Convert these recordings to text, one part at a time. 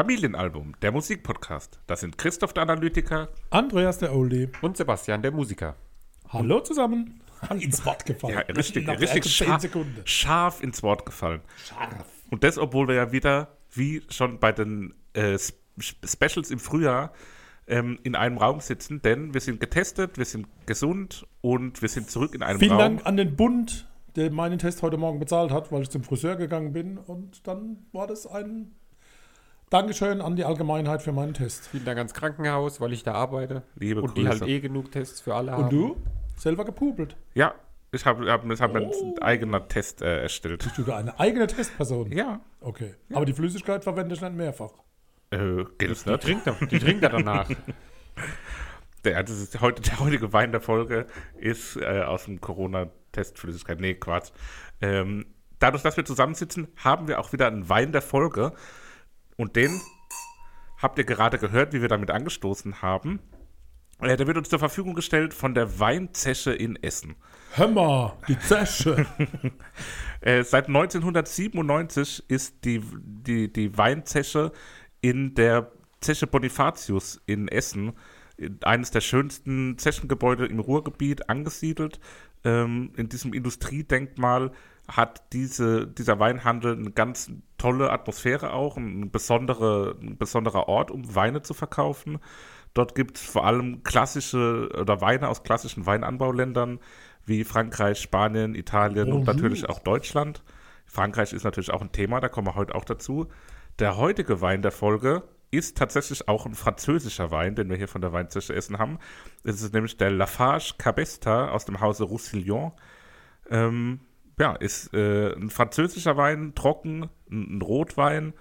Familienalbum, der Musikpodcast. Das sind Christoph der Analytiker Andreas der Oldie. Und Sebastian, der Musiker. Hallo zusammen. Ins Wort gefallen. Ja, richtig, Nach richtig scharf, Sekunden. scharf ins Wort gefallen. Scharf. Und das, obwohl wir ja wieder, wie schon bei den äh, Sp- Specials im Frühjahr, ähm, in einem Raum sitzen, denn wir sind getestet, wir sind gesund und wir sind zurück in einem Vielen Raum. Dank an den Bund, der meinen Test heute Morgen bezahlt hat, weil ich zum Friseur gegangen bin. Und dann war das ein Dankeschön an die Allgemeinheit für meinen Test. Vielen Dank ans Krankenhaus, weil ich da arbeite. Liebe und die Grüße. halt eh genug Tests für alle haben. Und du? Selber gepubelt. Ja, ich habe hab, ich hab Oh. einen eigenen Test äh, erstellt. Bist du da eine eigene Testperson? Ja, Okay. Aber die Flüssigkeit verwende ich nicht mehrfach. äh, gilt Die nicht. trinkt, er, die trinkt er danach. Der, das ist heute, der heutige Wein der Folge ist äh, aus dem Corona-Testflüssigkeit. Nee, Quatsch. Ähm, dadurch, dass wir zusammensitzen, haben wir auch wieder einen Wein der Folge. Und den habt ihr gerade gehört, wie wir damit angestoßen haben. Äh, der wird uns zur Verfügung gestellt von der Weinzeche in Essen. Hör die Zesche. Äh, seit 1997 ist die, die, die Weinzeche in der Zeche Bonifatius in Essen, in eines der schönsten Zechengebäude im Ruhrgebiet, angesiedelt. Ähm, in diesem Industriedenkmal hat diese, dieser Weinhandel eine ganz tolle Atmosphäre auch, ein, besondere, ein besonderer Ort, um Weine zu verkaufen. Dort gibt es vor allem klassische oder Weine aus klassischen Weinanbauländern wie Frankreich, Spanien, Italien und Bonjour. natürlich auch Deutschland. Frankreich ist natürlich auch ein Thema, da kommen wir heute auch dazu. Der heutige Wein der Folge ist tatsächlich auch ein französischer Wein, den wir hier von der Weinzeche Essen haben. Es ist nämlich der Lafarge Cabesta aus dem Hause Roussillon. Ähm, ja, ist äh, ein französischer Wein, trocken, ein, ein Rotwein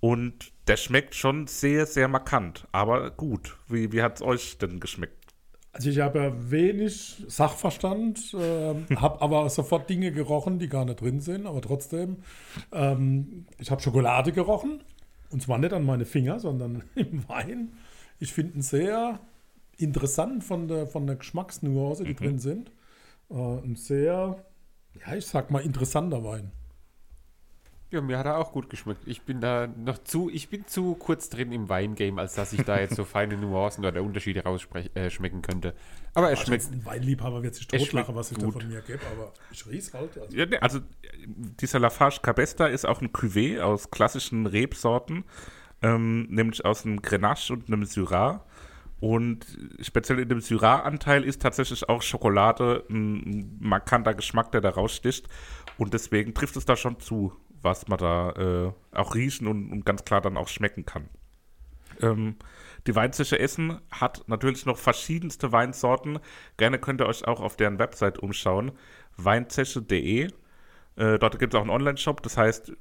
und der schmeckt schon sehr, sehr markant, aber gut. Wie, wie hat es euch denn geschmeckt? Also ich habe ja wenig Sachverstand, ähm, habe aber sofort Dinge gerochen, die gar nicht drin sind, aber trotzdem, ähm, ich habe Schokolade gerochen und zwar nicht an meine Finger, sondern im Wein. Ich finde ihn sehr interessant von der, von der Geschmacksnuance, die drin sind. Äh, ein sehr, ja, ich sag mal, interessanter Wein. Ja, mir hat er auch gut geschmeckt. Ich bin da noch zu, ich bin zu kurz drin im Weingame, als dass ich da jetzt so feine Nuancen oder Unterschiede rausschmecken äh, schmecken könnte. Aber er Also schmeckt. ein Weinliebhaber wird sich Es totlachen, schmeckt was ich gut. da von mir gebe, aber ich riech's halt. Also. Ja, nee, also dieser Lafarge Cabesta ist auch ein Cuvée aus klassischen Rebsorten, ähm, nämlich aus einem Grenache und einem Syrah. Und speziell in dem Syrah-Anteil ist tatsächlich auch Schokolade ein, markanter Geschmack, der da raussticht. Und deswegen trifft es da schon zu, was man da äh, auch riechen und, und ganz klar dann auch schmecken kann. Ähm, die Weinzeche Essen hat natürlich noch verschiedenste Weinsorten. Gerne könnt ihr euch auch auf deren Website umschauen. Weinzeche.de. Äh, dort gibt es auch einen Online-Shop. Das heißt,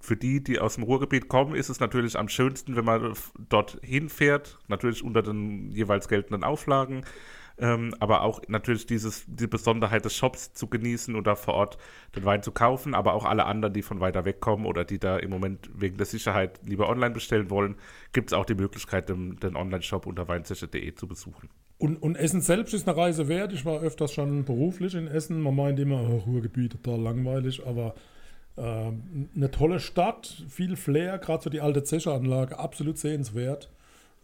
für die, die aus dem Ruhrgebiet kommen, ist es natürlich am schönsten, wenn man dort hinfährt. Natürlich unter den jeweils geltenden Auflagen. Ähm, aber auch natürlich dieses, die Besonderheit des Shops zu genießen oder vor Ort den Wein zu kaufen, aber auch alle anderen, die von weiter weg kommen oder die da im Moment wegen der Sicherheit lieber online bestellen wollen, gibt es auch die Möglichkeit, den, den Online-Shop unter weinzeche.de zu besuchen. Und, und Essen selbst ist eine Reise wert. Ich war öfters schon beruflich in Essen. Man meint immer, oh, Ruhrgebiet, total langweilig, aber ähm, eine tolle Stadt, viel Flair, gerade so die alte Zecheranlage, absolut sehenswert.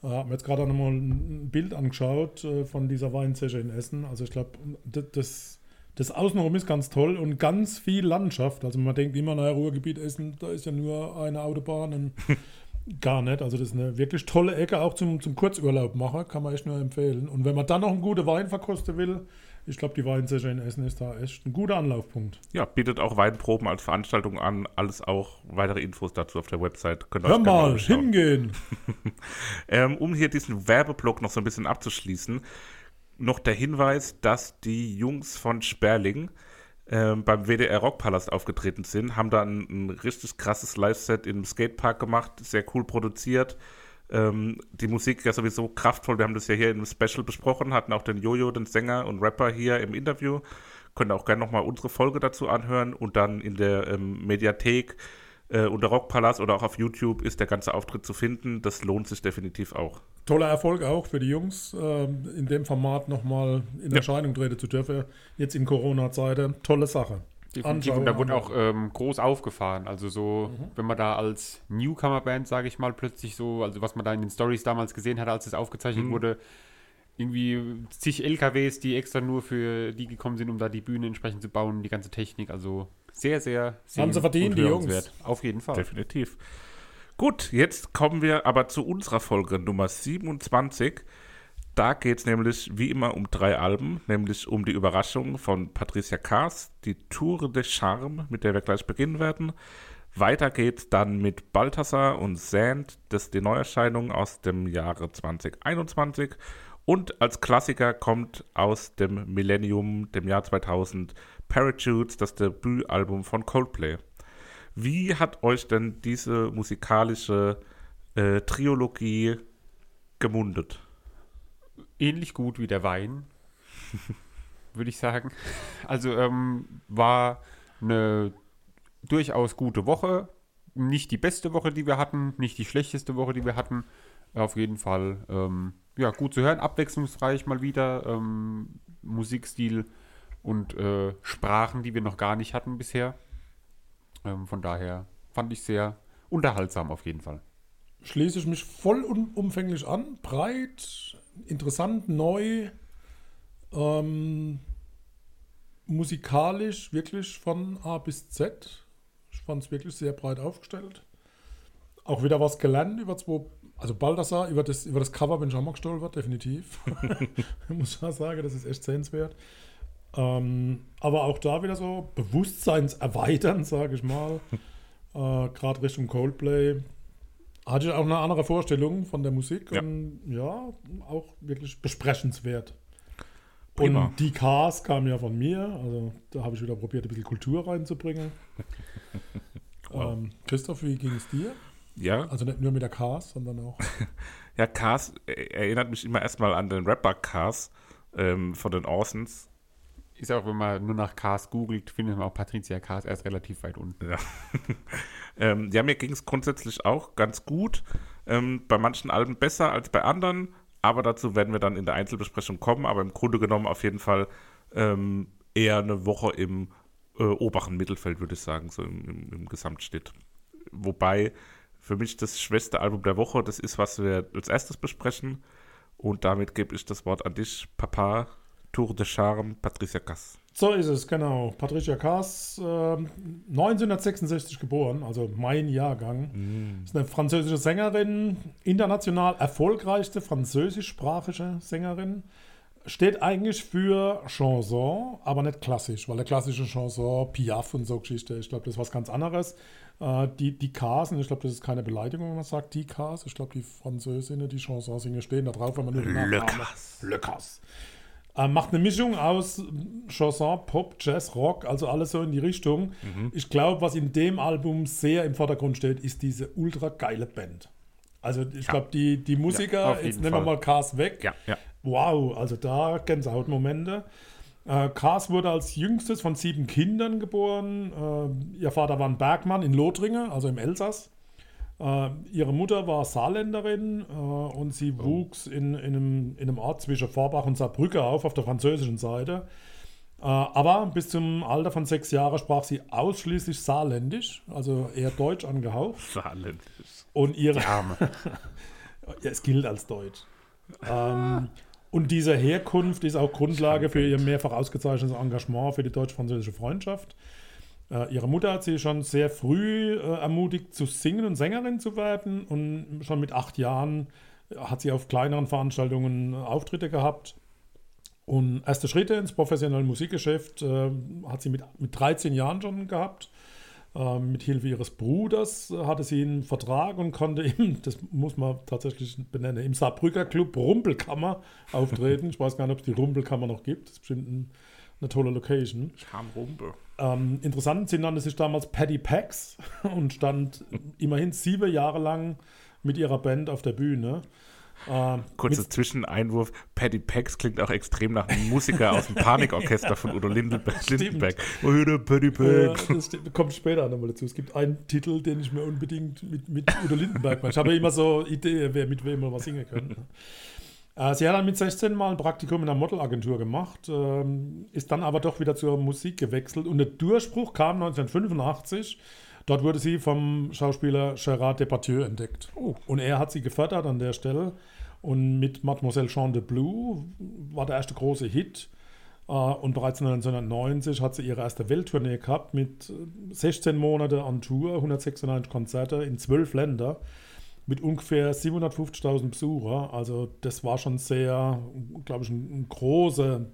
Äh, habe mir jetzt gerade noch mal ein Bild angeschaut äh, von dieser Weinzeche in Essen. Also ich glaube, das, das Außenrum ist ganz toll und ganz viel Landschaft. Also man denkt immer, naja, Ruhrgebiet Essen, da ist ja nur eine Autobahn und gar nicht. Also das ist eine wirklich tolle Ecke, auch zum, zum Kurzurlaub machen, kann man echt nur empfehlen. Und wenn man dann noch einen guten Wein verkosten will, ich glaube, die Weinzeche in Essen ist da echt ein guter Anlaufpunkt. Ja, bietet auch Weinproben als Veranstaltung an. Alles auch weitere Infos dazu auf der Website. Könnt Hör mal, hingehen. ähm, um hier diesen Werbeblock noch so ein bisschen abzuschließen, noch der Hinweis, dass die Jungs von Sperling ähm, beim WDR Rockpalast aufgetreten sind, haben da ein, ein richtig krasses Live-Set im Skatepark gemacht, sehr cool produziert. Ähm, die Musik ja sowieso kraftvoll. Wir haben das ja hier im Special besprochen, hatten auch den Jojo, den Sänger und Rapper hier im Interview. Können auch gerne nochmal unsere Folge dazu anhören und dann in der ähm, Mediathek äh, unter Rockpalast oder auch auf YouTube ist der ganze Auftritt zu finden. Das lohnt sich definitiv auch. Toller Erfolg auch für die Jungs, äh, in dem Format nochmal in ja. Erscheinung treten zu dürfen. Jetzt in Corona-Zeiten. Tolle Sache. Definitiv. Und da wurde auch ähm, groß aufgefahren. Also so, mhm. wenn man da als Newcomer-Band, sage ich mal, plötzlich so, also was man da in den Stories damals gesehen hat, als es aufgezeichnet mhm. wurde, irgendwie zig LKWs, die extra nur für die gekommen sind, um da die Bühne entsprechend zu bauen, die ganze Technik. Also sehr, sehr, sehr Haben sie verdient, die Jungs. Auf jeden Fall. Definitiv. Gut, jetzt kommen wir aber zu unserer Folge Nummer 27. Da geht es nämlich wie immer um drei Alben, nämlich um die Überraschung von Patricia Kaas, die Tour de Charme, mit der wir gleich beginnen werden. Weiter geht's dann mit Balthasar und Sand, das ist die Neuerscheinung aus dem Jahre 2021. Und als Klassiker kommt aus dem Millennium, dem Jahr 2000, Parachutes, das Debütalbum von Coldplay. Wie hat euch denn diese musikalische äh, Trilogie gemundet? Ähnlich gut wie der Wein, würde ich sagen. Also ähm, war eine durchaus gute Woche. Nicht die beste Woche, die wir hatten, nicht die schlechteste Woche, die wir hatten. Auf jeden Fall ähm, ja, gut zu hören, abwechslungsreich mal wieder. Ähm, Musikstil und äh, Sprachen, die wir noch gar nicht hatten bisher. Ähm, von daher fand ich sehr unterhaltsam auf jeden Fall. Schließe ich mich vollumfänglich an. Breit, interessant, neu, ähm, musikalisch wirklich von A bis Z. Ich fand es wirklich sehr breit aufgestellt. Auch wieder was gelernt über zwei, also Baldassar, über das, über das Cover bin ich auch mal gestolpert, definitiv. ich muss ja sagen, das ist echt sehenswert. Ähm, aber auch da wieder so Bewusstseinserweitern, sage ich mal. Äh, Gerade Richtung Coldplay hatte ich auch eine andere Vorstellung von der Musik ja. und ja, auch wirklich besprechenswert. Prima. Und die Cars kamen ja von mir, also da habe ich wieder probiert, ein bisschen Kultur reinzubringen. wow. ähm, Christoph, wie ging es dir? Ja. Also nicht nur mit der Cars, sondern auch. ja, Cars erinnert mich immer erstmal an den Rapper Cars ähm, von den Orsons ist auch, wenn man nur nach Cars googelt, findet man auch Patricia Cars erst relativ weit unten. Ja, ähm, ja mir ging es grundsätzlich auch ganz gut. Ähm, bei manchen Alben besser als bei anderen, aber dazu werden wir dann in der Einzelbesprechung kommen. Aber im Grunde genommen auf jeden Fall ähm, eher eine Woche im äh, oberen Mittelfeld, würde ich sagen, so im, im, im Gesamtschnitt. Wobei für mich das schwächste Album der Woche, das ist, was wir als erstes besprechen. Und damit gebe ich das Wort an dich, Papa. Tour de Charme, Patricia Kass. So ist es, genau. Patricia Kass, äh, 1966 geboren, also mein Jahrgang. Mm. Ist eine französische Sängerin, international erfolgreichste französischsprachige Sängerin. Steht eigentlich für Chanson, aber nicht klassisch, weil der klassische Chanson, Piaf und so Geschichte, ich glaube, das ist was ganz anderes. Äh, die, die Ks, und ich glaube, das ist keine Beleidigung, wenn man sagt die Ks, ich glaube, die Französinnen, die Chansons singen, stehen da drauf, wenn man nur den Le Cas. Le Cas. Äh, macht eine Mischung aus Chanson, Pop, Jazz, Rock, also alles so in die Richtung. Mhm. Ich glaube, was in dem Album sehr im Vordergrund steht, ist diese ultra geile Band. Also ich ja. glaube, die, die Musiker, ja, jetzt nehmen wir mal Cars weg. Ja. Wow, also da Gänsehautmomente. Äh, Cars wurde als jüngstes von sieben Kindern geboren. Äh, ihr Vater war ein Bergmann in Lothringen, also im Elsass. Äh, ihre Mutter war Saarländerin äh, und sie oh. wuchs in, in, einem, in einem Ort zwischen Vorbach und Saarbrücke auf, auf der französischen Seite. Äh, aber bis zum Alter von sechs Jahren sprach sie ausschließlich Saarländisch, also eher deutsch angehaucht. Saarländisch. Und ihre, Ja, es gilt als Deutsch. Ähm, und diese Herkunft ist auch Grundlage für ihr mehrfach ausgezeichnetes Engagement für die deutsch-französische Freundschaft. Äh, ihre Mutter hat sie schon sehr früh äh, ermutigt, zu singen und Sängerin zu werden. Und schon mit acht Jahren hat sie auf kleineren Veranstaltungen Auftritte gehabt. Und erste Schritte ins professionelle Musikgeschäft äh, hat sie mit, mit 13 Jahren schon gehabt. Ähm, mit Hilfe ihres Bruders äh, hatte sie einen Vertrag und konnte im, das muss man tatsächlich benennen, im Saarbrücker Club Rumpelkammer auftreten. Ich weiß gar nicht, ob es die Rumpelkammer noch gibt. Das ist bestimmt ein, eine tolle Location. Schamrumpel. Ähm, interessant, sie nannte sich damals Paddy Pax und stand immerhin sieben Jahre lang mit ihrer Band auf der Bühne. Ähm, Kurzer Zwischeneinwurf. Paddy Pax klingt auch extrem nach einem Musiker aus dem Panikorchester von Udo Lindenberg. Lindenberg. Oh, der Paddy Ja, Pax. das stimmt. kommt später nochmal dazu. Es gibt einen Titel, den ich mir unbedingt mit, mit Udo Lindenberg mache. Ich habe ja immer so Idee, wer mit wem mal was singen könnte. Äh, Sie hat dann mit 16 mal ein Praktikum in einer Modelagentur gemacht, ähm, ist dann aber doch wieder zur Musik gewechselt und der Durchbruch kam 1985. Dort wurde sie vom Schauspieler Gérard Depardieu entdeckt. Und er hat sie gefördert an der Stelle. Und mit Mademoiselle Jean de Blue war der erste große Hit. Äh, Und bereits 1990 hat sie ihre erste Welttournee gehabt mit äh, 16 Monate an Tour, 196 Konzerte in 12 Länder mit ungefähr 750.000 Besucher. Also das war schon sehr, glaube ich, eine ein große,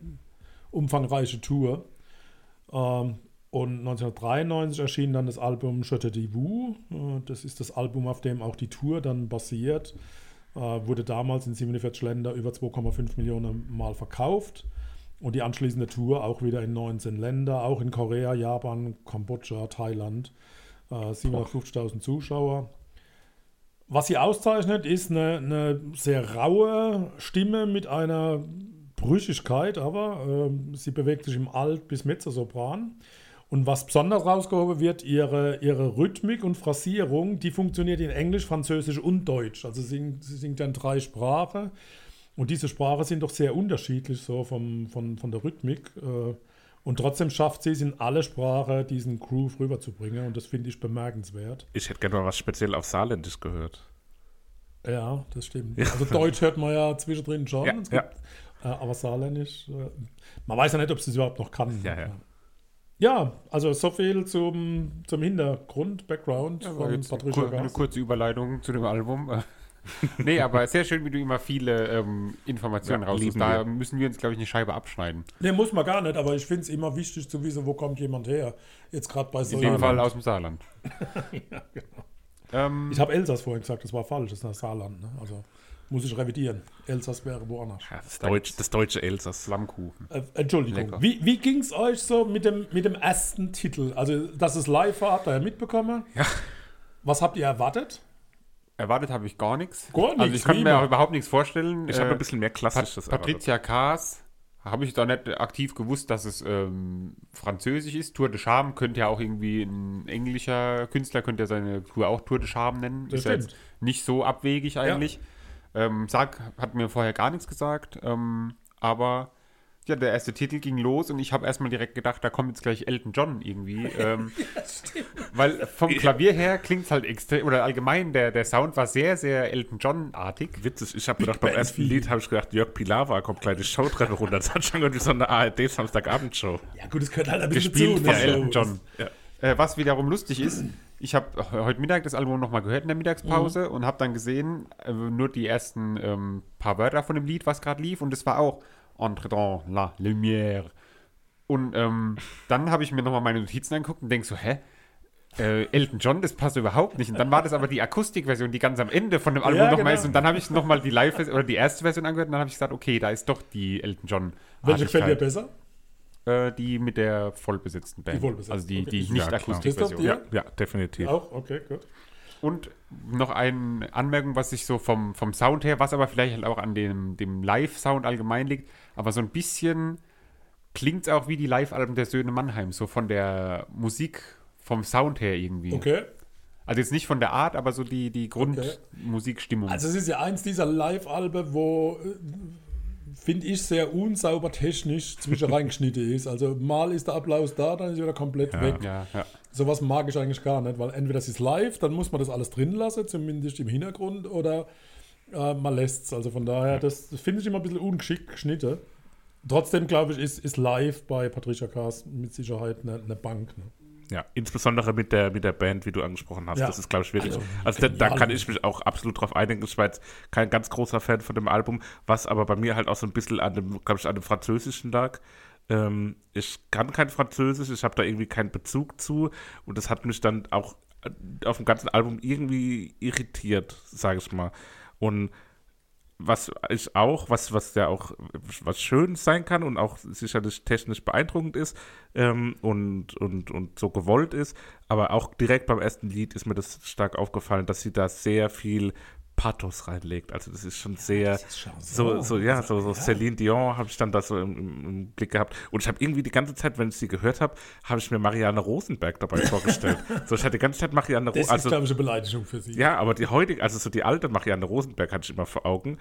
umfangreiche Tour. Ähm, und 1993 erschien dann das Album Je te vous. Äh, Das ist das Album, auf dem auch die Tour dann basiert. Äh, Wurde damals in 47 Länder über 2,5 Millionen Mal verkauft. Und die anschließende Tour auch wieder in 19 Länder, auch in Korea, Japan, Kambodscha, Thailand. Äh, 750.000 Zuschauer. Was sie auszeichnet, ist eine, eine sehr raue Stimme mit einer Brüchigkeit, aber ähm, sie bewegt sich im Alt- bis Mezzosopran. Und was besonders rausgehoben wird, ihre, ihre Rhythmik und Phrasierung, die funktioniert in Englisch, Französisch und Deutsch. Also sie singt, sie singt dann drei Sprachen. Und diese Sprachen sind doch sehr unterschiedlich so vom, von, von der Rhythmik. Äh, und trotzdem schafft sie es in alle Sprachen, diesen Groove rüberzubringen. Und das finde ich bemerkenswert. Ich hätte gerne mal was speziell auf Saarländisch gehört. Ja, das stimmt. Also Deutsch hört man ja zwischendrin schon. Ja, gibt, äh, aber Saarländisch, äh, man weiß ja nicht, ob sie es überhaupt noch kann. Ja, ja. Ja, also so viel zum, zum Hintergrund, Background von Patricia kur eine kurze Überleitung zu dem Album. nee, aber sehr schön, wie du immer viele ähm, Informationen Ja, raussuchst. Da wir. müssen wir uns, glaube ich, eine Scheibe abschneiden. Nee, muss man gar nicht, aber ich finde es immer wichtig zu wissen, wo kommt jemand her. Jetzt gerade bei so In dem Fall aus dem Saarland. genau. ähm, Ich habe Elsass vorhin gesagt, das war falsch, das ist das Saarland. Ne? Also muss ich revidieren. Elsass wäre woanders. Ja, das, Deutsch, das deutsche Elsass. Flammkuchen. Äh, Entschuldigung. Lecker. Wie, wie ging es euch so mit dem, mit dem ersten Titel? Also, dass es live war, habt ihr ja mitbekommen. Ja. Was habt ihr erwartet? Erwartet habe ich gar nichts. Gar nichts, Also ich kann mir auch überhaupt nichts vorstellen. Ich habe ein bisschen mehr klassisches Pat Patricia Kaas habe ich da nicht aktiv gewusst, dass es ähm, französisch ist. Tour de Charme könnte ja auch irgendwie ein englischer Künstler, könnte ja seine Tour auch Tour de Charme nennen. Das ist ja stimmt. jetzt nicht so abwegig eigentlich. Ähm, Sag hat mir vorher gar nichts gesagt, ähm, aber ja, der erste Titel ging los und ich habe erstmal direkt gedacht, da kommt jetzt gleich Elton John irgendwie. Ähm, weil vom Klavier her klingt es halt extrem, oder allgemein, der, der Sound war sehr, sehr Elton John-artig. Witzig, ich habe gedacht, beim ersten. Lied habe ich gedacht, Jörg Pilawa kommt gleich die Showtreppe runter. Das hat schon irgendwie so eine ARD-Samstagabendshow. Ja, gut, es gehört halt ein bisschen Gespielt zu. von ne? Elton John. Ja. Äh, was wiederum lustig ist, ich habe heute Mittag das Album nochmal gehört in der Mittagspause und habe dann gesehen, äh, nur die ersten ähm, paar Wörter von dem Lied, was gerade lief, und es war auch Entre dans la lumière. Und ähm, dann habe ich mir nochmal meine Notizen angeguckt und denke so, hä? Äh, Elton John, das passt überhaupt nicht. Und dann war das aber die Akustikversion, die ganz am Ende von dem Album Ja, nochmal genau. ist. Und dann habe ich nochmal die Live- oder die erste Version angehört und dann habe ich gesagt, okay, da ist doch die Elton John. Welche gefällt dir besser? Äh, die mit der vollbesetzten Band. Die vollbesetzte, Also die, okay. die Ja, nicht klar. Akustikversion. Christoph, dir? Ja, ja, definitiv. Auch? Okay, gut. Und noch eine Anmerkung, was sich so vom, vom Sound her, was aber vielleicht halt auch an dem, dem Live-Sound allgemein liegt, aber so ein bisschen klingt es auch wie die Live-Alben der Söhne Mannheim, so von der Musik, vom Sound her irgendwie. Okay. Also jetzt nicht von der Art, aber so die, die Okay. Grundmusikstimmung. Also es ist ja eins dieser Live-Alben, wo, äh, finde ich, sehr unsauber technisch zwischen reingeschnitten ist. Also mal ist der Applaus da, dann ist er wieder komplett weg. ja, ja. Sowas mag ich eigentlich gar nicht, weil entweder es ist live, dann muss man das alles drin lassen, zumindest im Hintergrund, oder äh, man lässt es. Also von daher, das, das finde ich immer ein bisschen ungeschickt geschnitten. Trotzdem, glaube ich, ist, ist live bei Patricia Kaas mit Sicherheit eine, eine Bank. Ne? Ja, insbesondere mit der, mit der Band, wie du angesprochen hast. Ja. Das ist, glaube ich, wirklich. Also, Also, da, da kann ich mich auch absolut drauf einigen. Ich war jetzt kein ganz großer Fan von dem Album, was aber bei mir halt auch so ein bisschen an dem, glaube ich, an dem Französischen lag. Ähm, ich kann kein Französisch, ich habe da irgendwie keinen Bezug zu und das hat mich dann auch äh, auf dem ganzen Album irgendwie irritiert, sage ich mal. Und was ich auch, was, was ja auch was schön sein kann und auch sicherlich technisch beeindruckend ist ähm, und, und, und so gewollt ist, aber auch direkt beim ersten Lied ist mir das stark aufgefallen, dass sie da sehr viel Pathos reinlegt. Also das ist schon sehr so, so, ja, so, so Celine Dion habe ich dann da so im, im, Blick gehabt. Und ich habe irgendwie die ganze Zeit, wenn ich sie gehört habe, habe ich mir Marianne Rosenberg dabei vorgestellt. So, ich hatte die ganze Zeit Marianne Das Rosenberg. ist, glaube ich, eine Beleidigung für sie. Ja, aber die heutige, also so die alte Marianne Rosenberg hatte ich immer vor Augen.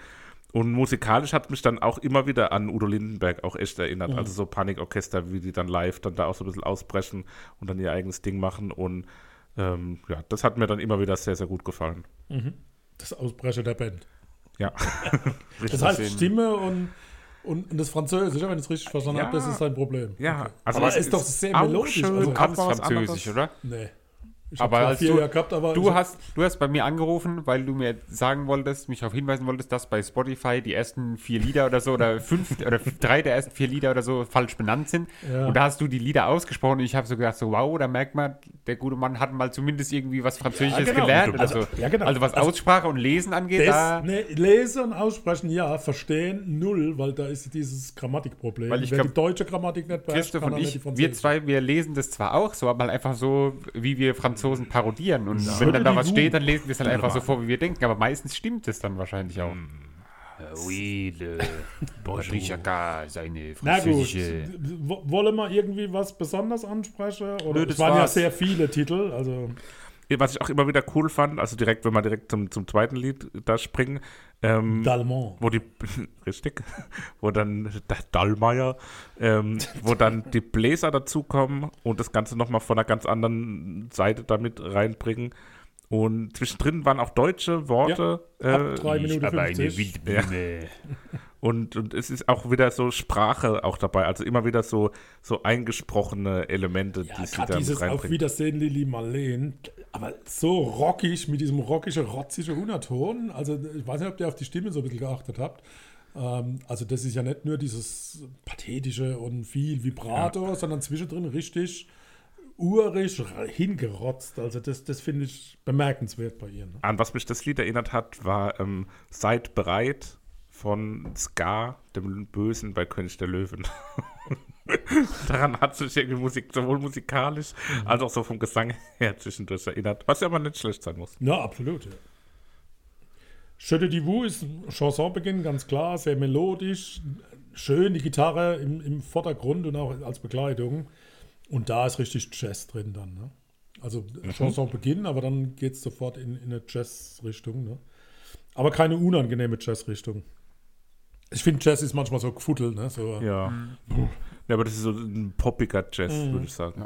Und musikalisch hat mich dann auch immer wieder an Udo Lindenberg auch echt erinnert. Also so Panikorchester, wie die dann live dann da auch so ein bisschen ausbrechen und dann ihr eigenes Ding machen. Und ähm, ja, das hat mir dann immer wieder sehr, sehr gut gefallen. Das Ausbrecher der Band. Ja. Das heißt. Stimme und, und, und das Französische, wenn ich es richtig verstanden Ja. habe, das ist sein Problem. ja, also Aber es es ist doch sehr auch melodisch, Schön, also- mal was Französisch, anderes. oder? Nee. Ich Aber habe als du- gehabt, aber Du hast, du hast bei mir angerufen, weil du mir sagen wolltest, mich darauf hinweisen wolltest, dass bei Spotify die ersten vier Lieder oder so oder fünf oder drei der ersten vier Lieder oder so falsch benannt sind. Ja. Und da hast du die Lieder ausgesprochen und ich habe so gedacht, so wow, da merkt man, der gute Mann hat mal zumindest irgendwie was Französisches genau. gelernt oder Also- so. ja, genau. Also was Also- Aussprache und Lesen angeht, da. Das, ne, lesen und aussprechen, ja, verstehen, null, weil da ist dieses Grammatikproblem. Weil ich Wer glaub, die deutsche Grammatik nicht beherrscht, Christoph und ich, wir zwei, wir lesen das zwar auch so, aber halt einfach so, wie wir Franzosen parodieren. Und wenn Würde dann da was steht, dann lesen wir es halt einfach so vor, wie wir denken. Aber meistens stimmt es dann wahrscheinlich auch. Oui, le Patricia K. seine Na gut, französische. wollen wir irgendwie was besonders ansprechen? Oder Nö, es das waren ja sehr viele Titel, also Was ich auch immer wieder cool fand, also direkt, wenn wir direkt zum, zum zweiten Lied da springen, ähm, Dalmont. wo die, richtig, wo dann Dallmayr, ähm, wo dann die Bläser dazukommen und das Ganze nochmal von einer ganz anderen Seite damit reinbringen. Und zwischendrin waren auch deutsche Worte. Ab äh, drei Minuten 50. und, und es ist auch wieder so Sprache auch dabei, also immer wieder so, so eingesprochene Elemente, Ja, die sie da dieses Auf. Wiedersehen, Lili Marleen. Aber so rockig, mit diesem rockischen, rotzigen Unterton. Also, ich weiß nicht, ob ihr auf die Stimme so ein bisschen geachtet habt. Ähm, also, das ist ja nicht nur dieses pathetische und viel Vibrato, sondern zwischendrin richtig urig hingerotzt. Also, das, das finde ich bemerkenswert bei ihr. Ne? An was mich das Lied erinnert hat, war ähm, Seid bereit von Ska, dem Bösen bei König der Löwen. Daran hat sich irgendwie Musik, sowohl musikalisch als auch so vom Gesang her zwischendurch erinnert, was ja aber nicht schlecht sein muss. Ja, absolut. Ja. Schöne Divu ist ein Chansonbeginn, ganz klar, sehr melodisch, schön die Gitarre im, im Vordergrund und auch als Begleitung. Und da ist richtig Jazz drin dann. Ne? Also Chansonbeginn, aber dann geht es sofort in, in eine Jazz-Richtung. Ne? Aber keine unangenehme Jazz-Richtung. Ich finde, Jazz ist manchmal so gefuddelt. Ne? So, Ja. ja. Aber das ist so ein poppiger Jazz, würde ich sagen.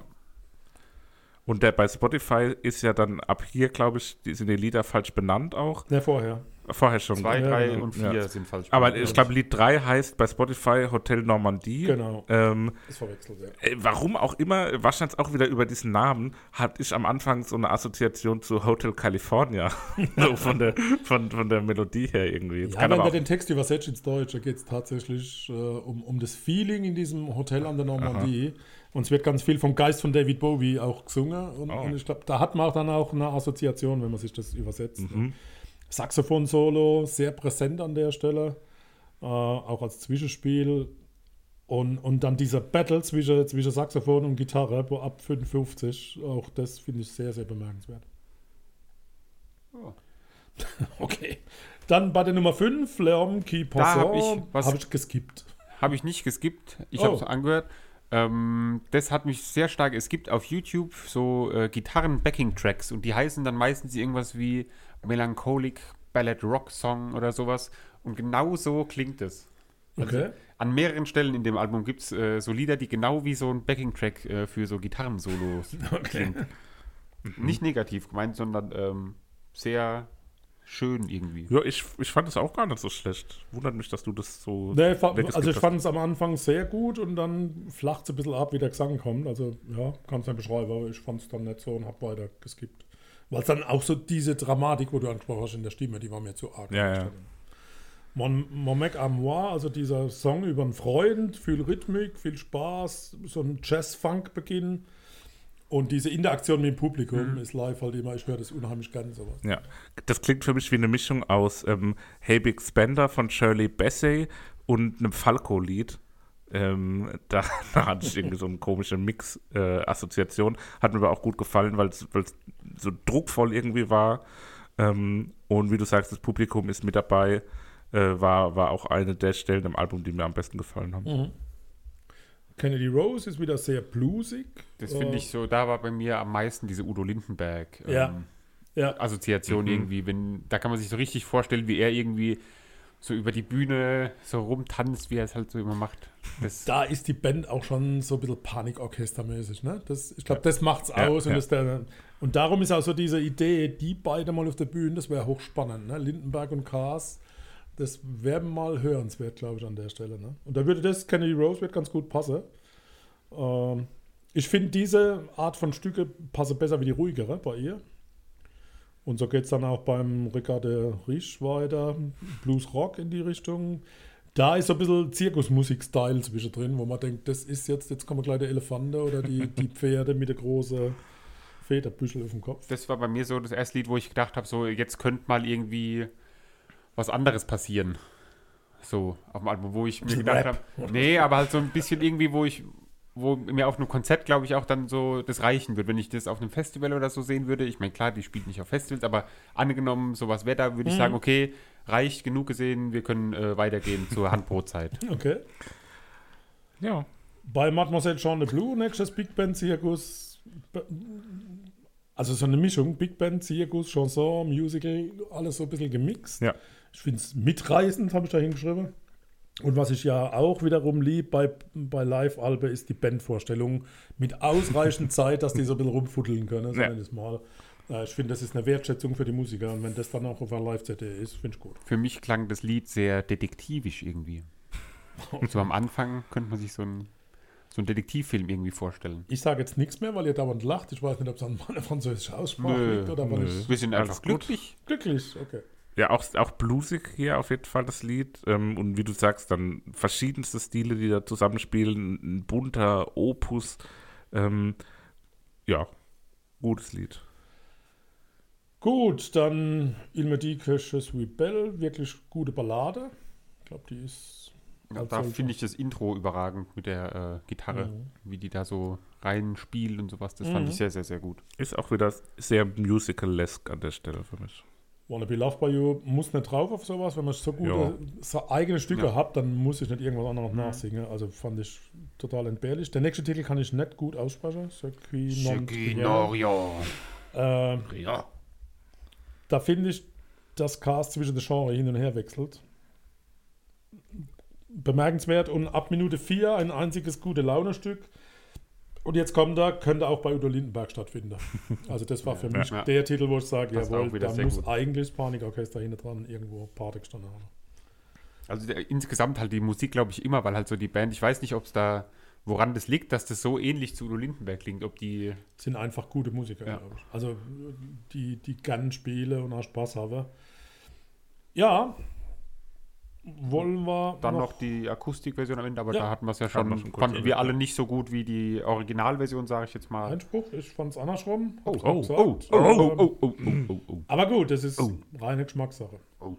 Und der bei Spotify ist ja dann ab hier, glaube ich, die sind die Lieder falsch benannt auch. Ne, vorher. Vorher schon. Zwei, Ja, drei genau. und vier Ja. sind falsch. Aber ich glaube, Lied 3 heißt bei Spotify Hotel Normandie. Genau. Ähm, Ist verwechselt, ja. Äh, Warum auch immer, wahrscheinlich auch wieder über diesen Namen, hatte ich am Anfang so eine Assoziation zu Hotel California. so von der, von, von der Melodie her irgendwie. Jetzt Ja, kann wenn auch, den Text übersetzt ins Deutsche, geht es tatsächlich äh, um, um das Feeling in diesem Hotel an der Normandie. Und es wird ganz viel vom Geist von David Bowie auch gesungen. Und, Oh. und ich glaube, da hat man auch dann auch eine Assoziation, wenn man sich das übersetzt. Mhm. Saxophon-Solo, sehr präsent an der Stelle. Äh, auch als Zwischenspiel. Und, und dann dieser Battle zwischen, zwischen Saxophon und Gitarre wo ab 55, auch das finde ich sehr, sehr bemerkenswert. Oh. Okay. Dann bei der Nummer 5, L'Homme qui Da hab ich Passant, was- habe ich geskippt. Habe ich nicht geskippt. Ich Oh. habe es angehört. Ähm, das hat mich sehr stark. Es gibt auf YouTube so äh, Gitarren-Backing-Tracks und die heißen dann meistens irgendwas wie Melancholic Ballad Rock Song oder sowas. Und genau so klingt es. Also Okay. An mehreren Stellen in dem Album gibt es äh, so Lieder, die genau wie so ein Backing-Track äh, für so Gitarrensolos klingen. Nicht negativ gemeint, sondern ähm, sehr schön irgendwie. Ja, ich, ich fand es auch gar nicht so schlecht. Wundert mich, dass du das so. Nee, also ich fand es am Anfang sehr gut und dann flacht es ein bisschen ab, wie der Gesang kommt. Also ja, kann es nicht beschreiben, aber ich fand es dann nicht so und habe weiter geskippt. Weil es dann auch so diese Dramatik, wo du angesprochen hast in der Stimme, die war mir zu arg. Ja, ja. Mon, Mon Mec à moi, also dieser Song über einen Freund, viel Rhythmik, viel Spaß, so ein Jazz-Funk-Beginn. Und diese Interaktion mit dem Publikum ist live halt immer, ich höre das unheimlich gerne sowas. Ja, das klingt für mich wie eine Mischung aus ähm, Hey Big Spender von Shirley Bassey und einem Falco-Lied. Ähm, da, da hatte ich irgendwie so eine komische Mix-Assoziation. Hat mir aber auch gut gefallen, weil es so druckvoll irgendwie war. Ähm, und wie du sagst, das Publikum ist mit dabei. Äh, war, war auch eine der Stellen im Album, die mir am besten gefallen haben. Kennedy Rose ist wieder sehr bluesig. Das Äh, finde ich so, da war bei mir am meisten diese Udo Lindenberg ähm, Ja. Ja, Assoziation irgendwie, wenn, da kann man sich so richtig vorstellen, wie er irgendwie so über die Bühne so rumtanzt, wie er es halt so immer macht. Das, da ist die Band auch schon so ein bisschen Panikorchestermäßig. Ne? Das, ich glaube, das macht's Ja, aus. Und, ja. das der, und darum ist auch so diese Idee, die beide mal auf der Bühne, das wäre hochspannend. Ne? Lindenberg und Kaas, das wäre mal hörenswert, glaube ich, an der Stelle. Ne? Und da würde das, Kennedy Rose wird ganz gut passen. Ähm, ich finde, diese Art von Stücke passen besser wie die ruhigere bei ihr. Und so geht es dann auch beim Ricardo Risch weiter, Blues Rock in die Richtung. Da ist so ein bisschen Zirkusmusik-Style zwischendrin, wo man denkt, das ist jetzt, jetzt kommen gleich der Elefante oder die, die Pferde mit der großen Federbüschel auf dem Kopf. das war bei mir so das erste Lied, wo ich gedacht habe, so jetzt könnte mal irgendwie was anderes passieren. So auf dem Album, wo ich mir gedacht habe, nee, aber halt so ein bisschen irgendwie, wo ich, wo mir auf einem Konzert, glaube ich, auch dann so das reichen wird. Wenn ich das auf einem Festival oder so sehen würde, ich meine, klar, die spielt nicht auf Festivals, aber angenommen, sowas wäre da, würde ich sagen, okay, reicht genug gesehen, wir können äh, weitergehen zur Handbrotzeit. Okay. Ja. Bei Mademoiselle Jean de Blue, nächstes Big Band Zirkus. Also so eine Mischung, Big Band, Zirkus, Chanson, Musical, alles so ein bisschen gemixt. Ja. Ich finde es mitreißend, habe ich da hingeschrieben. Und was ich ja auch wiederum lieb bei, bei Live-Albe ist die Bandvorstellung mit ausreichend Zeit, dass die so ein bisschen rumfuddeln können, Ja. zumindest mal. Äh, Ich finde, das ist eine Wertschätzung für die Musiker und wenn das dann auch auf einer Live-CD ist, finde ich gut. Für mich klang das Lied sehr detektivisch irgendwie. So am Anfang könnte man sich so ein so einen Detektivfilm irgendwie vorstellen. Ich sage jetzt nichts mehr, weil ihr dauernd lacht. Ich weiß nicht, ob es an meiner französischen Aussprache liegt oder ich Wir sind einfach gut. glücklich. glücklich. Okay. Ja, auch, auch bluesig hier auf jeden Fall das Lied. Ähm, und wie du sagst, dann verschiedenste Stile, die da zusammenspielen. Ein bunter Opus. Ähm, ja, gutes Lied. Gut, dann Il me dit que je suis belle, wirklich gute Ballade. Ich glaube, die ist. Da finde ich das Intro überragend mit der äh, Gitarre, Mhm. wie die da so reinspielt und sowas. Das fand Mhm. ich sehr, sehr, sehr gut. Ist auch wieder sehr musical-esque an der Stelle für mich. Wanna Be Loved by You muss nicht drauf auf sowas. Wenn man so gute Ja. so eigene Stücke Ja. hat, dann muss ich nicht irgendwas anderes nachsingen. Also fand ich total entbehrlich. Der nächste Titel kann ich nicht gut aussprechen. Ce qui non äh, Ja. Da finde ich, dass Cast zwischen den Genres hin und her wechselt. Bemerkenswert und ab Minute 4 ein einziges gute Laune-Stück. Und jetzt kommt da, könnte auch bei Udo Lindenberg stattfinden. Also das war für mich Ja. der Titel, wo ich sage, Passt jawohl, da muss gut. eigentlich das Panikorchester hinten dran irgendwo Party gestanden haben. Also der, insgesamt halt die Musik, glaube ich, immer, weil halt so die Band, ich weiß nicht, ob es da, woran das liegt, dass das so ähnlich zu Udo Lindenberg klingt, ob die, sind einfach gute Musiker, Ja. glaube ich. Also die, die gerne spielen und auch Spaß haben. Ja, wollen wir dann noch, die Akustikversion am Ende, aber Ja. da hatten wir es ja schon, schon fanden wir erwähnt, alle ja. nicht so gut wie die Originalversion, sage ich jetzt mal. Einspruch. Ich fand es andersrum. Oh, oh, oh, oh, oh, Ähm, oh, oh, oh, oh, oh. Aber gut, das ist Oh. reine Geschmackssache. Oh.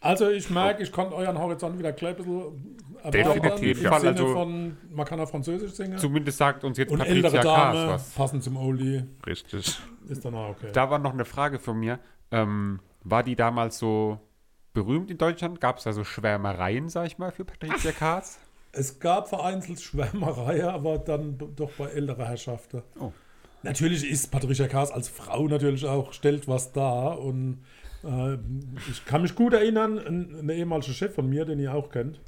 Also ich merke, ich konnte euren Horizont wieder gleich ein bisschen erweitern. Definitiv, Im ja. Sinne Also- von, man kann auch Französisch singen. Zumindest sagt uns jetzt und Patricia Dame, was. passend zum Oldie, Richtig. ist dann auch okay. Da war noch eine Frage von mir. Ähm, war die damals so berühmt in Deutschland? Gab es da so Schwärmereien, sag ich mal, für Patricia Kaas? Es gab vereinzelt Schwärmerei, aber dann doch bei älterer Herrschaften. Oh. Natürlich ist Patricia Kaas als Frau natürlich auch, stellt was dar. Und äh, ich kann mich gut erinnern, ein, ein ehemaliger Chef von mir, den ihr auch kennt,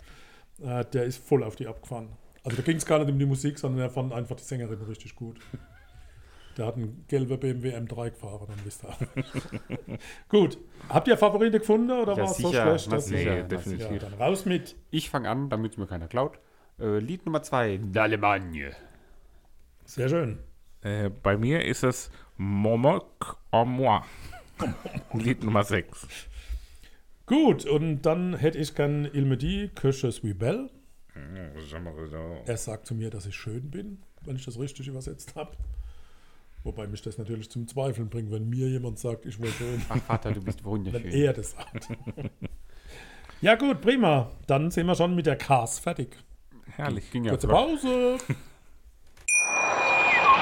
äh, der ist voll auf die abgefahren. Also da ging es gar nicht um die Musik, sondern er fand einfach die Sängerin richtig gut. Der hat einen gelben BMW M3 gefahren, dann wisst ihr. Gut. Habt ihr Favorite gefunden oder Ja, war es so schlecht? na dass- sicher, Nee, na definitiv. Ja, dann raus mit. Ich fange an, damit mir keiner klaut. Äh, Lied Nummer zwei, D'Allemagne. Sehr schön. Äh, bei mir ist es Momok en moi. Lied Nummer 6. Gut, und dann hätte ich gern Il que je suis belle. Er sagt zu mir, dass ich schön bin, wenn ich das richtig übersetzt habe. Wobei mich das natürlich zum Zweifeln bringt, wenn mir jemand sagt, ich wäre schön, Ach Vater, du bist wenn wunderschön. er das sagt. ja gut, prima. Dann sind wir schon mit der Cars fertig. Herrlich. Ging ja Kurze flott. Pause.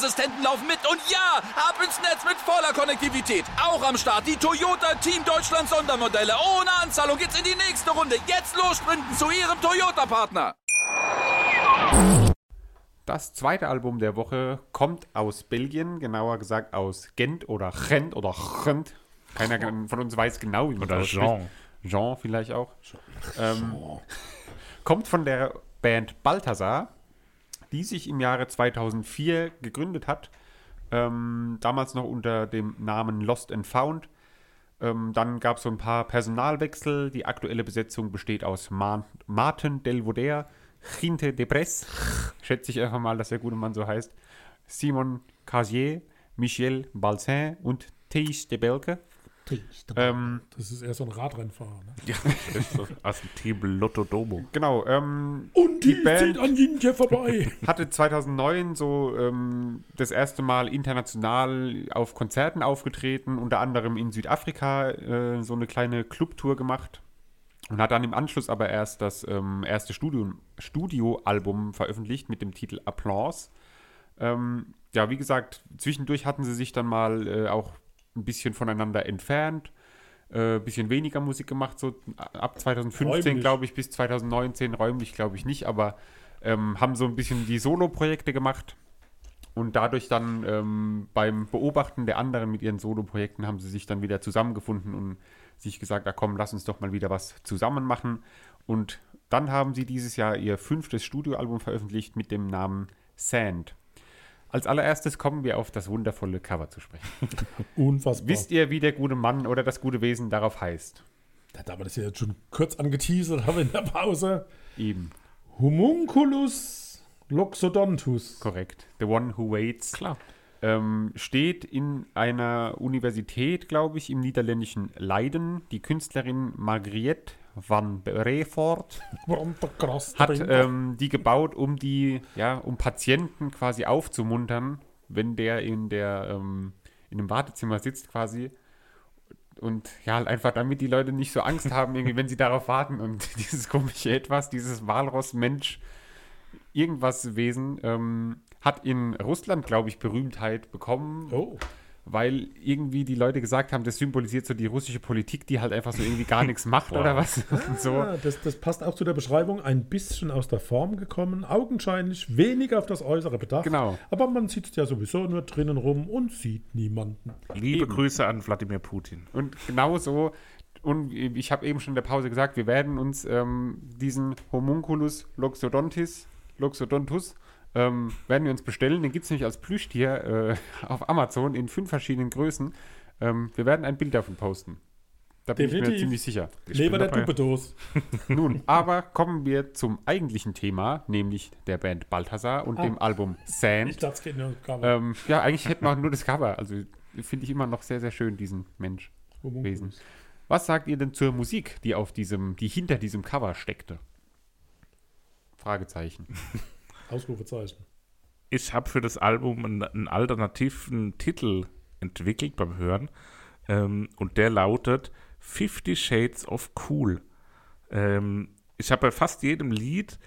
Sicherheitsassistenten laufen mit. Und ja, ab ins Netz mit voller Konnektivität. Auch am Start die Toyota Team Deutschland Sondermodelle. Ohne Anzahlung geht's in die nächste Runde. Jetzt los sprinten zu Ihrem Toyota-Partner. Das zweite Album der Woche kommt aus Belgien, genauer gesagt aus Gent oder Gent oder Gent. Keiner von uns weiß genau, wie man das ausspricht. Jean. Jean vielleicht auch. Ähm, kommt von der Band Balthasar, die sich im Jahre 2004 gegründet hat. Ähm, damals noch unter dem Namen Lost and Found. Ähm, dann gab es so ein paar Personalwechsel. Die aktuelle Besetzung besteht aus Ma Martin Delvauder, Ginte Depres, schätze ich einfach mal, dass der gute Mann so heißt, Simon Casier, Michel Balzin und Thijs de Belke. Ähm, Das ist eher so ein Radrennfahrer. Ne? Ja, das ist so aus dem Team Lotto Domo. genau, ähm, Und Die die, Band- zieht an Jinje vorbei. hatte 2009 so ähm, das erste Mal international auf Konzerten aufgetreten, unter anderem in Südafrika äh, so eine kleine Clubtour gemacht und hat dann im Anschluss aber erst das ähm, erste Studio- Studioalbum veröffentlicht mit dem Titel Applause. Ähm, ja, wie gesagt, zwischendurch hatten sie sich dann mal äh, auch ein bisschen voneinander entfernt, äh, ein bisschen weniger Musik gemacht, so ab 2015, Räumlich. glaube ich, bis 2019, räumlich glaube ich nicht, aber ähm, haben so ein bisschen die Solo-Projekte gemacht und dadurch dann ähm, beim Beobachten der anderen mit ihren Solo-Projekten haben sie sich dann wieder zusammengefunden und sich gesagt, ah komm, lass uns doch mal wieder was zusammen machen. Und dann haben sie dieses Jahr ihr fünftes Studioalbum veröffentlicht mit dem Namen Sand. Als allererstes kommen wir auf das wundervolle Cover zu sprechen. Unfassbar. Wisst ihr, wie der gute Mann oder das gute Wesen darauf heißt? Da wir das ja jetzt schon kurz angeteasert haben in der Pause. Eben, Homunculus loxodontus. korrekt. The One Who Waits. Klar. ähm, steht in einer Universität, glaube ich, im niederländischen Leiden. Die Künstlerin Margriette van Brefort hat ähm, die gebaut, um die, ja, um Patienten quasi aufzumuntern, wenn der in der ähm, in einem Wartezimmer sitzt quasi. Und ja, halt einfach damit die Leute nicht so Angst haben, irgendwie, wenn sie darauf warten und dieses komische Etwas, dieses Walross-Mensch, irgendwas Wesen, ähm, hat in Russland, glaube ich, Berühmtheit bekommen, Oh. Weil irgendwie die Leute gesagt haben, das symbolisiert so die russische Politik, die halt einfach so irgendwie gar nichts macht oder was. Und so. Ja, das, das passt auch zu der Beschreibung. Ein bisschen aus der Form gekommen, augenscheinlich weniger auf das Äußere bedacht. Genau. Aber man sitzt ja sowieso nur drinnen rum und sieht niemanden. Liebe Eben. Grüße an Wladimir Putin. Und genau so, und ich habe eben schon in der Pause gesagt, wir werden uns ähm, diesen Homunculus Loxodontis, Loxodontus, ähm, werden wir uns bestellen. Den gibt es nämlich als Plüschtier äh, auf Amazon in fünf verschiedenen Größen. Ähm, wir werden ein Bild davon posten. Da bin ich mir Definitiv. ziemlich sicher. Ich Leber der. Dupedos. Nun, aber kommen wir zum eigentlichen Thema, nämlich der Band Balthasar und dem Album Ich Sand. dachte, es geht nur um Cover. Ähm, ja, eigentlich hätten wir nur das Cover. Also finde ich immer noch sehr, sehr schön, diesen Mensch. Wesen. Was sagt ihr denn zur Musik, die auf diesem, die hinter diesem Cover steckte? Fragezeichen. Ausrufezeichen. Ich habe für das Album einen, einen alternativen Titel entwickelt beim Hören. Ähm, und der lautet Fifty Shades of Cool. Ähm, ich habe bei fast jedem Lied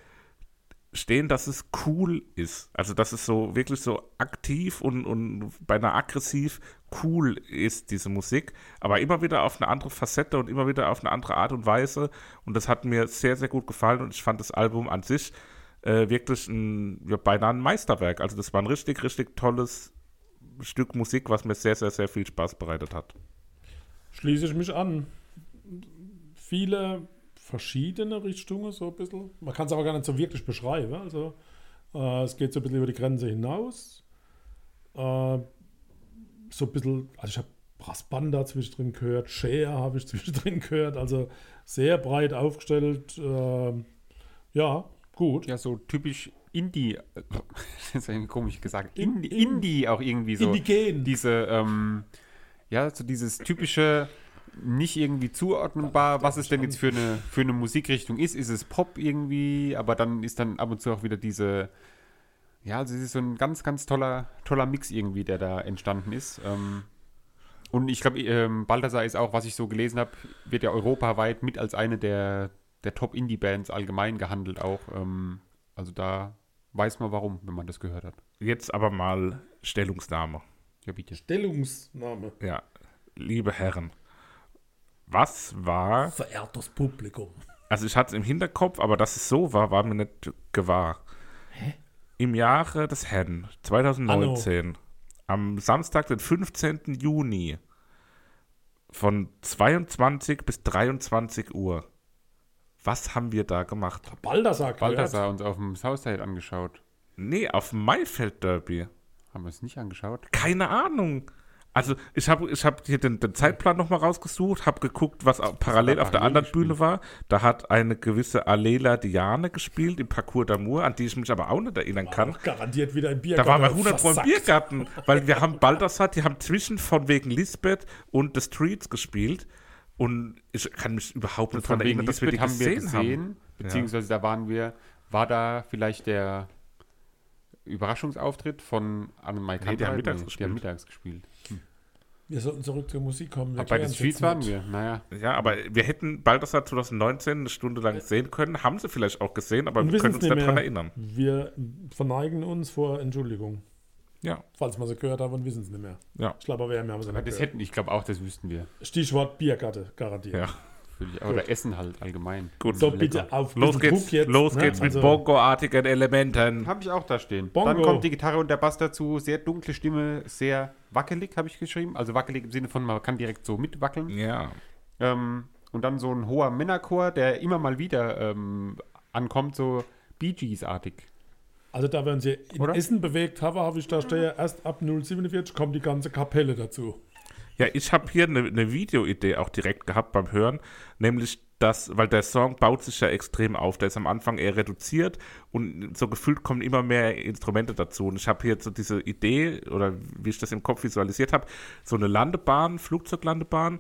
stehen, dass es cool ist. Also, dass es so wirklich so aktiv und, und beinahe aggressiv cool ist, diese Musik. Aber immer wieder auf eine andere Facette und immer wieder auf eine andere Art und Weise. Und das hat mir sehr, sehr gut gefallen und ich fand das Album an sich äh, wirklich ein, ja, beinahe ein Meisterwerk. Also, das war ein richtig, richtig tolles Stück Musik, was mir sehr, sehr, sehr viel Spaß bereitet hat. Schließe ich mich an. Viele verschiedene Richtungen, so ein bisschen. Man kann es aber gar nicht so wirklich beschreiben. Also, äh, es geht so ein bisschen über die Grenze hinaus. Äh, so ein bisschen, also ich habe Brassbanda zwischendrin gehört, Share habe ich zwischendrin gehört, also sehr breit aufgestellt. Äh, ja, gut. Ja, so typisch Indie, äh, das ist irgendwie komisch gesagt, in- Indie auch irgendwie so. Indigen. Diese, ähm, ja, so dieses typische, nicht irgendwie zuordnenbar, was es denn jetzt für eine, für eine Musikrichtung ist. Ist es Pop irgendwie, aber dann ist dann ab und zu auch wieder diese, ja, also es ist so ein ganz, ganz toller, toller Mix irgendwie, der da entstanden ist. Ähm, und ich glaube, ähm, Balthasar ist auch, was ich so gelesen habe, wird ja europaweit mit als eine der, der Top-Indie-Bands allgemein gehandelt auch. Ähm, also da weiß man warum, wenn man das gehört hat. Jetzt aber mal Stellungsnahme. Ja, bitte. Stellungsnahme. Ja, liebe Herren. Was war Verehrtes Publikum. Also ich hatte es im Hinterkopf, aber dass es so war, war mir nicht gewahr. Im Jahre des Herrn 2019, am Samstag, den 15. Juni, von 22 bis 23 Uhr. Was haben wir da gemacht? Baldassar gehört. Balthasar uns auf dem Southside angeschaut. Nee, auf dem Maifeld Derby. Haben wir es nicht angeschaut? Keine Ahnung. Also ich habe ich hab hier den, den Zeitplan nochmal rausgesucht, habe geguckt, was auch parallel auf der anderen gespielt. Bühne war. Da hat eine gewisse Alela Diane gespielt im Parcours d'Amour, an die ich mich aber auch nicht erinnern kann. Auch garantiert wieder ein Bier. Da waren wir 100 Pro im Biergarten, weil wir haben Baldassar, die haben zwischen von wegen Lisbeth und The Streets gespielt und ich kann mich überhaupt nicht daran erinnern, dass wir die haben wir gesehen, gesehen, haben. beziehungsweise da waren wir, war da vielleicht der Überraschungsauftritt von Annemai Nee, die haben mittags Die gespielt. haben mittags gespielt. Wir sollten zurück zur Musik kommen. Aber bei den Streets waren wir, naja. Ja, aber wir hätten Baldassar 2019 eine Stunde lang sehen können, haben sie vielleicht auch gesehen, aber Und wir können uns nicht daran erinnern. Wir verneigen uns vor Entschuldigung. Ja, Falls wir sie gehört haben und wissen es nicht mehr. ja. Ich glaube, wir haben Aber nicht das gehört. hätten, ich glaube auch, das wüssten wir. Stichwort Biergatte, garantiert. Ja. Oder Essen halt allgemein. Gut. So, bitte auf Los geht's, Druck jetzt, los ne? geht's mit Also, Bongo-artigen Elementen. Habe ich auch da stehen. Bongo. Dann kommt die Gitarre und der Bass dazu. Sehr dunkle Stimme, sehr wackelig, habe ich geschrieben. Also wackelig im Sinne von, man kann direkt so mitwackeln. Ja. Ähm, und dann so ein hoher Männerchor, der immer mal wieder ähm, ankommt, so Bee Gees-artig. Also da wir uns hier in Oder? Essen bewegt haben, habe ich da stehe, erst ab 047 kommt die ganze Kapelle dazu. Ja, ich habe hier eine ne Videoidee auch direkt gehabt beim Hören, nämlich das, weil der Song baut sich ja extrem auf. Der ist am Anfang eher reduziert und so gefühlt kommen immer mehr Instrumente dazu. Und ich habe hier so diese Idee, oder wie ich das im Kopf visualisiert habe, so eine Landebahn, Flugzeuglandebahn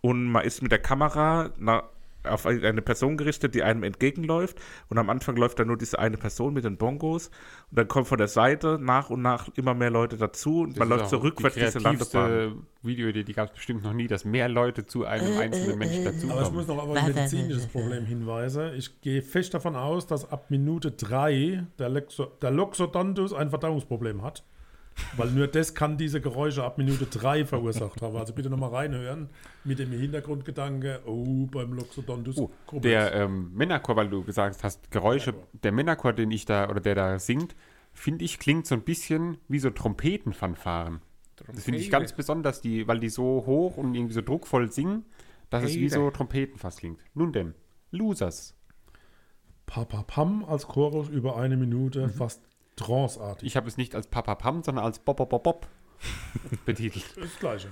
und man ist mit der Kamera na, auf eine Person gerichtet, die einem entgegenläuft und am Anfang läuft dann nur diese eine Person mit den Bongos und dann kommen von der Seite nach und nach immer mehr Leute dazu und man Das läuft ist so rückwärts die diese Landebahn. Videoidee, die gab es bestimmt noch nie, dass mehr Leute zu einem einzelnen Menschen Aber ich muss dazukommen. noch auf ein medizinisches Problem hinweisen. Ich gehe fest davon aus, dass ab Minute 3 der, Lexo der Loxodontus ein Verdauungsproblem hat. Weil nur das kann diese Geräusche ab Minute 3 verursacht haben. Also bitte nochmal reinhören mit dem Hintergrundgedanke, oh, beim Loxodontus. Oh, komisch. der ähm, Männerchor, weil du gesagt hast, Geräusche, der Männerchor, den ich da, oder der da singt, finde ich, klingt so ein bisschen wie so Trompetenfanfaren. Das finde ich ganz besonders, die, weil die so hoch und irgendwie so druckvoll singen, dass es wie so Trompeten fast klingt. Nun denn, Losers. Papa Pam als Chorus über eine Minute, fast tranceartig. Ich habe es nicht als Papa Pam, sondern als Bob Bob Bob Bob betitelt. Das Gleiche.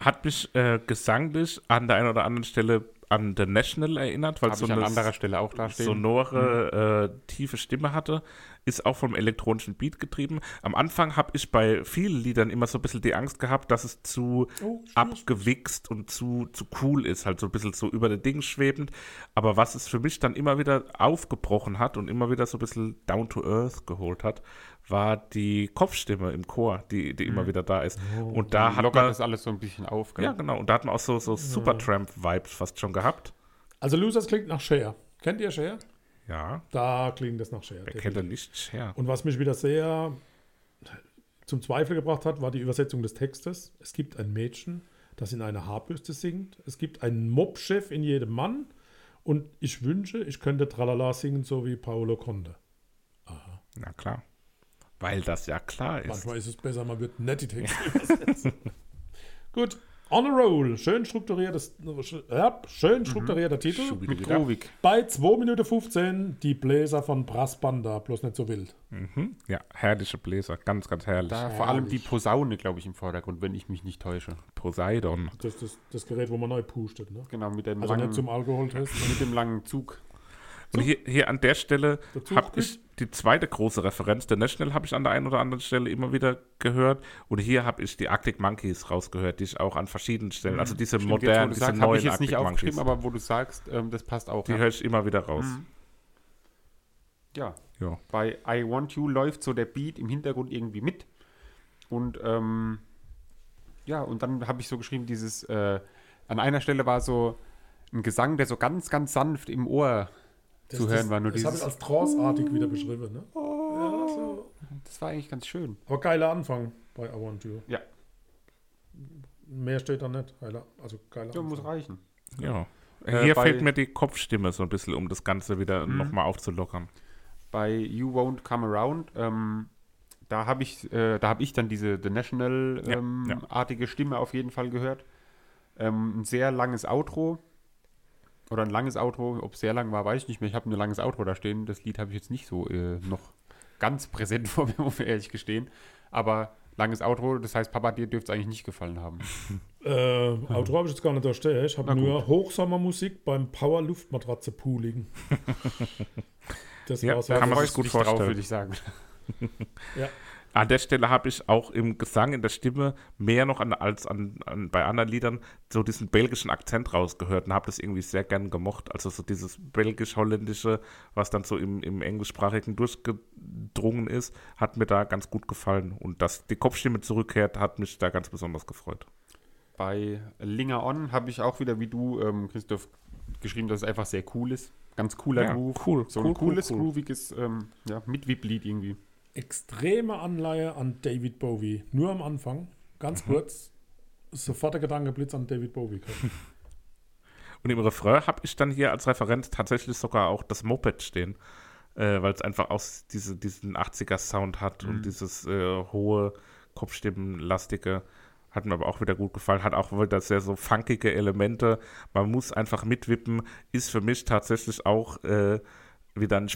Hat mich äh, gesanglich an der einen oder anderen Stelle an The National erinnert, weil es so ich an eine anderer Stelle auch da stehen. sonore, äh, tiefe Stimme hatte. Ist auch vom elektronischen Beat getrieben. Am Anfang habe ich bei vielen Liedern immer so ein bisschen die Angst gehabt, dass es zu Oh, abgewichst und zu, zu cool ist, halt so ein bisschen so über den Ding schwebend. Aber was es für mich dann immer wieder aufgebrochen hat und immer wieder so ein bisschen down to earth geholt hat, war die Kopfstimme im Chor, die, die immer wieder da ist. und da hat lockert man, das alles so ein bisschen auf. Gell? ja genau, und da hat man auch so, so Supertramp-Vibes fast schon gehabt. Also Losers klingt nach Cher. Kennt ihr Cher? Ja, Da klingt das nach Cher. wer kennt denn nicht Cher? Und was mich wieder sehr zum Zweifel gebracht hat, war die Übersetzung des Textes. Es gibt ein Mädchen, das in einer Haarbürste singt. Es gibt einen Mobchef in jedem Mann. Und ich wünsche, ich könnte Tralala singen, so wie Paolo Conte. Na klar. Weil das ja klar ist. Manchmal ist es besser, man wird nett die Texte übersetzen. Gut. On a roll. Schön strukturiertes, ja, schön strukturierter Titel. Mit. Bei 2 Minuten 15 die Bläser von Brassbanda, bloß nicht so wild. Mhm. Ja, herrliche Bläser. Ganz, ganz herrlich. Da vor allem die Posaune, glaube ich, im Vordergrund, wenn ich mich nicht täusche. Poseidon. Das ist das, das Gerät, wo man neu pustet. Ne? Genau, mit dem, Also langen, nicht zum Alkoholtest. mit dem langen Zug. Und hier, hier an der Stelle Der Zug habe ich die zweite große Referenz. Der National habe ich an der einen oder anderen Stelle immer wieder gehört. Und hier habe ich die Arctic Monkeys rausgehört, die ich auch an verschiedenen Stellen, also diese Stimmt, jetzt, wo modernen, du diese sagst, habe neuen ich jetzt nicht Arctic aufgeschrieben, Monkeys. aber wo du sagst, ähm, das passt auch. die ja. höre ich immer wieder raus. ja. Ja. Bei I Want You läuft so der Beat im Hintergrund irgendwie mit. Und ähm, ja, und dann habe ich so geschrieben, dieses, äh, an einer Stelle war so ein Gesang, der so ganz, ganz sanft im Ohr Das, zu hören war. Nur das habe ich dieses, als tranceartig wieder beschrieben. Ne? Ja, so. das war eigentlich ganz schön. Aber geiler Anfang bei I Want You. Ja, Mehr steht da nicht. Geiler, also geiler ja muss Anfang. reichen. ja. Äh, hier fehlt mir die Kopfstimme so ein bisschen, um das Ganze wieder Mhm. nochmal aufzulockern. bei You Won't Come Around, ähm, da habe ich, äh, da habe ich dann diese The National Ja, ähm, ja. artige Stimme auf jeden Fall gehört. Ähm, ein sehr langes Outro oder ein langes Outro, ob es sehr lang war, weiß ich nicht mehr. Ich habe ein langes Outro da stehen. Das Lied habe ich jetzt nicht so äh, noch ganz präsent vor mir, muss ich ehrlich gestehen. Aber langes Outro, das heißt, Papa, dir dürfte es eigentlich nicht gefallen haben. Äh, Outro habe ich jetzt gar nicht da stehen. Ich habe nur Hochsommermusik beim Power Luftmatratze Pooling. Das Ja, war so. kann man Freust sich gut vorstellen. würde ich sagen. ja. An der Stelle habe ich auch im Gesang, in der Stimme, mehr noch an, als an, an, bei anderen Liedern so diesen belgischen Akzent rausgehört und habe das irgendwie sehr gern gemocht. Also so dieses belgisch-holländische, was dann so im, im englischsprachigen durchgedrungen ist, hat mir da ganz gut gefallen. Und dass die Kopfstimme zurückkehrt, hat mich da ganz besonders gefreut. Bei Linger On habe ich auch wieder, wie du, ähm, Christoph, geschrieben, dass es einfach sehr cool ist. Ganz cooler Ja, Groove. cool, So cool, ein cooles, cool, cool. grooviges, ähm, ja, mit Wip-Lied irgendwie. Extreme Anleihe an David Bowie. Nur am Anfang. Ganz Mhm. kurz. Sofort der Gedankenblitz an David Bowie. Und im Refrain habe ich dann hier als Referenz tatsächlich sogar auch das Moped stehen, äh, weil es einfach auch diese, diesen 80er-Sound hat und dieses äh, hohe, Kopfstimmenlastige. Hat mir aber auch wieder gut gefallen, hat auch wieder sehr so funkige Elemente. Man muss einfach mitwippen, ist für mich tatsächlich auch äh, wieder ein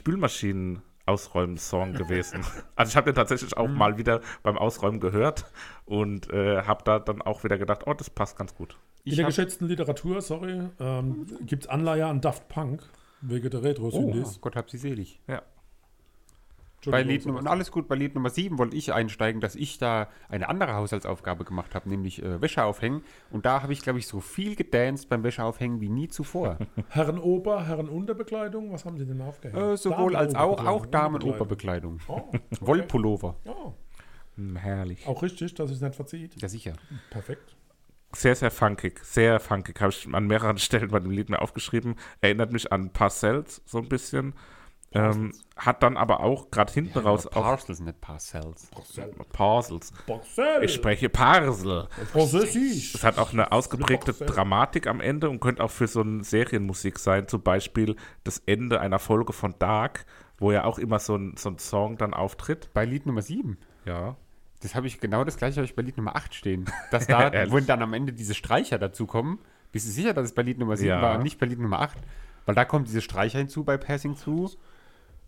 Spülmaschinen-Ausräumen-Song gewesen. also ich habe den tatsächlich auch mal wieder beim Ausräumen gehört und äh, habe da dann auch wieder gedacht, oh, das passt ganz gut. In Ich der geschätzten Literatur, sorry, ähm, gibt es Anleihe an Daft Punk. Wegen der retro Oh, syndis Gott hab sie selig. Ja. Bei Lied Nummer, und alles gut, bei Lied Nummer 7 wollte ich einsteigen, dass ich da eine andere Haushaltsaufgabe gemacht habe, nämlich äh, Wäsche aufhängen. Und da habe ich, glaube ich, so viel gedanced beim Wäscheaufhängen wie nie zuvor. Herrenober, Herrenunterbekleidung, was haben Sie denn aufgehängt? äh, sowohl als auch, auch Damen-Oberbekleidung. Oh, okay. Wollpullover. Ja, Hm, herrlich. auch richtig, dass es nicht verzieht. Ja, sicher. Perfekt. Sehr, sehr funkig. Sehr funkig. Habe ich an mehreren Stellen bei dem Lied mir aufgeschrieben. Erinnert mich an Parcells so ein bisschen. Ähm, hat dann aber auch gerade hinten raus auch Parcels, nicht Parcels. Parcels. Marcel! Ich spreche Parsel. Französisch. Es hat auch eine ausgeprägte. Dramatik am Ende und könnte auch für so eine Serienmusik sein. Zum Beispiel das Ende einer Folge von Dark, wo ja auch immer so ein, so ein Song dann auftritt. Bei Lied Nummer 7. Ja. Das habe ich genau das gleiche habe ich bei Lied Nummer 8 stehen. Dass da, wenn dann am Ende diese Streicher dazu kommen, bist du sicher, dass es bei Lied Nummer 7 Ja. war und nicht bei Lied Nummer 8? Weil da kommt diese Streicher hinzu bei Passing Through.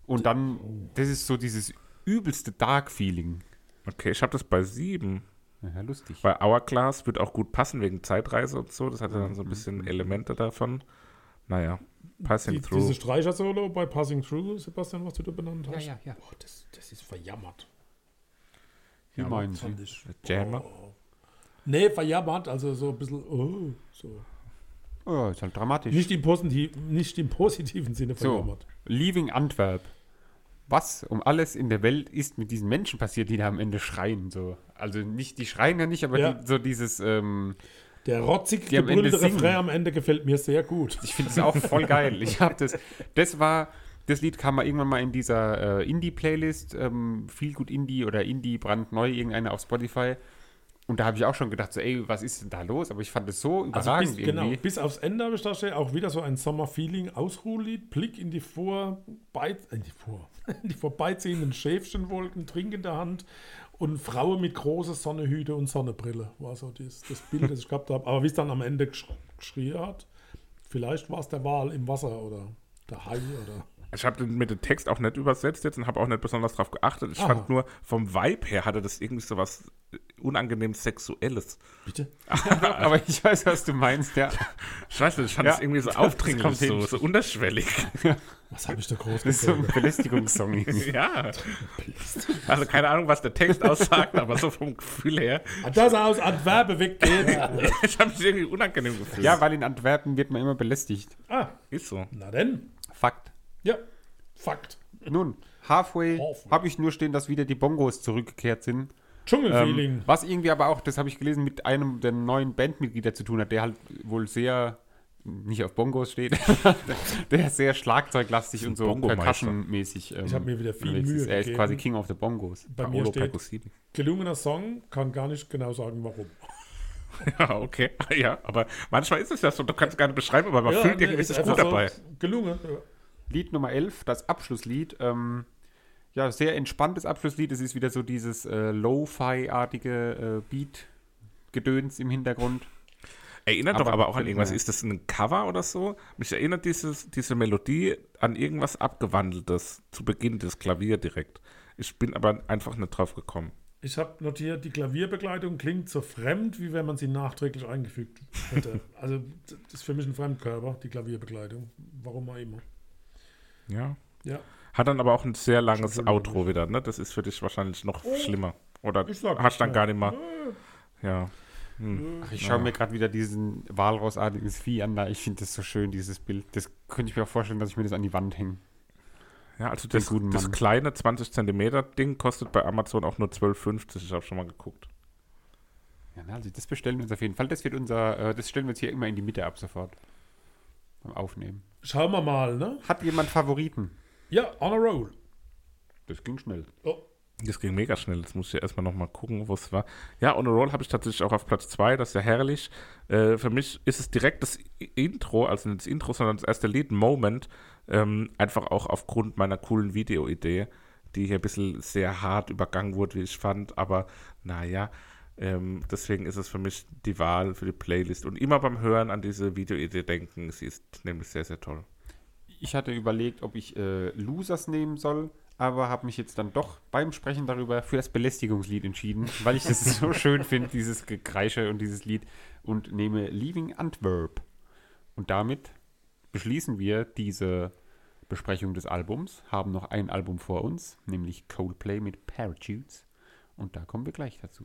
Und dann, das ist so dieses übelste Dark-Feeling. Okay, ich habe das bei sieben. Ja, lustig. Bei Hourglass wird auch gut passen wegen Zeitreise und so. Das hat ja dann so ein bisschen Elemente davon. Naja, Passing Die, Through. diese Streicher-Solo bei Passing Through, Sebastian, was du da benannt hast. ja, ja. Boah, das, das ist verjammert. Wie meinen Sie? Jammer. Nee, verjammert, also so ein bisschen, oh, so. Ja, ist halt dramatisch. Nicht im, positiv, nicht im positiven Sinne so, verjammert. Leaving Antwerp. Was um alles in der Welt ist mit diesen Menschen passiert, die da am Ende schreien? So. Also nicht, die schreien ja nicht, aber Ja. die, so dieses, ähm, Der rotzig Die am Ende gebrüllte. Refrain am Ende gefällt mir sehr gut. Ich finde es auch voll geil. Ich habe das. Das war Das Lied kam mal irgendwann mal in dieser äh, Indie-Playlist, ähm, viel gut Indie oder Indie brandneu, irgendeine auf Spotify. Und da habe ich auch schon gedacht, so, ey, was ist denn da los? Aber ich fand es so Also überragend bis, genau, irgendwie. bis aufs Ende habe ich da stehen, auch wieder so ein Sommerfeeling, Ausruhlied, Blick in die vorbei, äh, die, vor, die vorbeiziehenden Schäfchenwolken, Trink in der Hand und Frauen mit großen Sonnehüte und Sonnenbrille war so das, das Bild, das ich gehabt habe. Aber wie es dann am Ende gesch geschrien hat, vielleicht war es der Wal im Wasser oder der Hai oder... Ich habe mir den Text auch nicht übersetzt jetzt und habe auch nicht besonders drauf geachtet. Ich Aha. fand nur, vom Vibe her hatte das irgendwie so was unangenehm Sexuelles. Bitte? Aber ich weiß, was du meinst, ja. Ich weiß nicht, ich fand Ja, das irgendwie so aufdringlich, so, so unterschwellig. Was habe ich da groß Das ist so ein? Belästigungssong. ja. Also keine Ahnung, was der Text aussagt, aber so vom Gefühl her, Dass er aus Antwerpen weggeht. ich habe mich irgendwie unangenehm gefühlt. ja, weil in Antwerpen wird man immer belästigt. ah, ist so. na denn. Fakt. Ja, Fakt. Nun, halfway Halfway. habe ich nur stehen, dass wieder die Bongos zurückgekehrt sind. Dschungelfeeling. Ähm, was irgendwie aber auch, das habe ich gelesen, mit einem der neuen Bandmitglieder zu tun hat, der halt wohl sehr nicht auf Bongos steht, der sehr schlagzeuglastig und so. Percussion-mäßig. Ähm, Ich hab mir wieder viel Mühe ist. Er ist gegeben. quasi King of the Bongos. Bei mir Paolo steht Percusini. gelungener Song, kann gar nicht genau sagen, warum. Ja, okay. Ja, aber manchmal ist es ja so, du kannst es gar nicht beschreiben, aber man fühlt nee, irgendwie, ist einfach gut dabei. So gelungen. Lied Nummer 11, das Abschlusslied. Ähm, ja, sehr entspanntes Abschlusslied. Es ist wieder so dieses äh, Lo-Fi-artige äh, Beat-Gedöns im Hintergrund. Erinnert Aber- doch aber auch an irgendwas. Ist das ein Cover oder so? Mich erinnert dieses, diese Melodie an irgendwas Abgewandeltes zu Beginn des Klavier direkt. Ich bin aber einfach nicht drauf gekommen. Ich habe notiert, die Klavierbegleitung klingt so fremd, wie wenn man sie nachträglich eingefügt hätte. also, das ist für mich ein Fremdkörper, die Klavierbegleitung. Warum auch immer. Ja. Ja. Hat dann aber auch ein sehr langes. Outro wieder, ne? Das ist für dich wahrscheinlich noch schlimmer. Oder Ich sag hast nicht, dann ja. gar nicht mal. Ja. Ach, ich schaue mir gerade wieder diesen Walrossartiges Vieh an. Da. Ich finde das so schön, dieses Bild. Das könnte ich mir auch vorstellen, dass ich mir das an die Wand hänge. Ja, also Den das, das kleine 20 Zentimeter Ding kostet bei Amazon auch nur 12,50. Ich habe schon mal geguckt. Ja, na, also das bestellen wir uns auf jeden Fall. Das wird unser, äh, das stellen wir uns hier immer in die Mitte ab sofort. Beim Aufnehmen. Schauen wir mal, ne? Hat jemand Favoriten? Ja, on a roll. Das ging schnell. Oh, Das ging mega schnell. Jetzt muss ich ja erstmal nochmal gucken, wo es war. Ja, On a Roll habe ich tatsächlich auch auf Platz 2. Das ist ja herrlich. Äh, für mich ist es direkt das Intro, also nicht das Intro, sondern das erste Lied, Moment. Ähm, einfach auch aufgrund meiner coolen Videoidee, die hier ein bisschen sehr hart übergangen wurde, wie ich fand. Aber naja, ähm, deswegen ist es für mich die Wahl für die Playlist. Und immer beim Hören an diese Videoidee denken. Sie ist nämlich sehr, sehr toll. Ich hatte überlegt, ob ich äh, Losers nehmen soll, aber habe mich jetzt dann doch beim Sprechen darüber für das Belästigungslied entschieden, weil ich das so schön finde, dieses Gekreische und dieses Lied und nehme Leaving Antwerp. Und damit beschließen wir diese Besprechung des Albums, haben noch ein Album vor uns, nämlich Coldplay mit Parachutes und da kommen wir gleich dazu.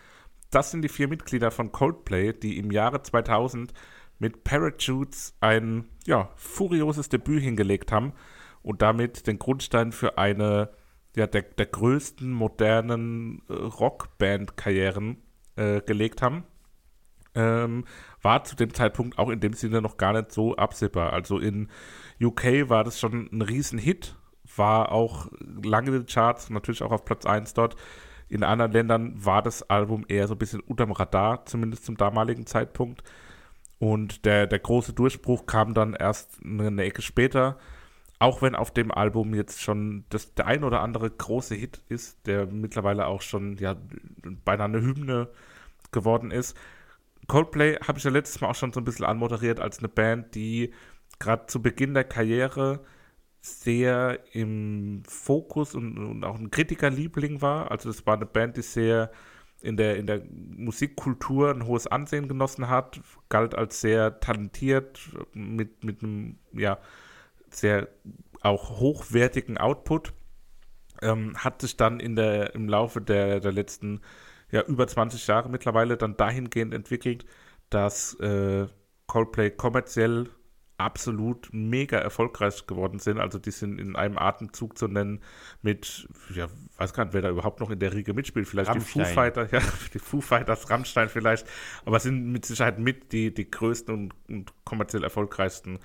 Das sind die vier Mitglieder von Coldplay, die im Jahre 2000 mit Parachutes ein ja, furioses Debüt hingelegt haben und damit den Grundstein für eine ja, der, der größten modernen äh, Rockband-Karrieren äh, gelegt haben. Ähm, war zu dem Zeitpunkt auch in dem Sinne noch gar nicht so absehbar. Also in UK war das schon ein Riesenhit, war auch lange in den Charts, natürlich auch auf Platz 1 dort. In anderen Ländern war das Album eher so ein bisschen unterm Radar, zumindest zum damaligen Zeitpunkt. Und der, der große Durchbruch kam dann erst eine, Ecke später. Auch wenn auf dem Album jetzt schon das, der ein oder andere große Hit ist, der mittlerweile auch schon ja, beinahe eine Hymne geworden ist. Coldplay habe ich ja letztes Mal auch schon so ein bisschen anmoderiert als eine Band, die gerade zu Beginn der Karriere sehr im Fokus und, und auch ein Kritikerliebling war. Also das war eine Band, die sehr in der, in der Musikkultur ein hohes Ansehen genossen hat, galt als sehr talentiert, mit, mit einem ja, sehr auch hochwertigen Output. Ähm, hat sich dann in der, im Laufe der, der letzten ja, über 20 Jahre mittlerweile dann dahingehend entwickelt, dass äh, Coldplay kommerziell absolut mega erfolgreich geworden sind. Also die sind in einem Atemzug zu nennen mit, ja, weiß gar nicht, wer da überhaupt noch in der Riege mitspielt. Vielleicht Rammstein. die Foo Fighters, ja, die Foo Fighters, Rammstein vielleicht, aber sind mit Sicherheit mit die, die größten und, und kommerziell erfolgreichsten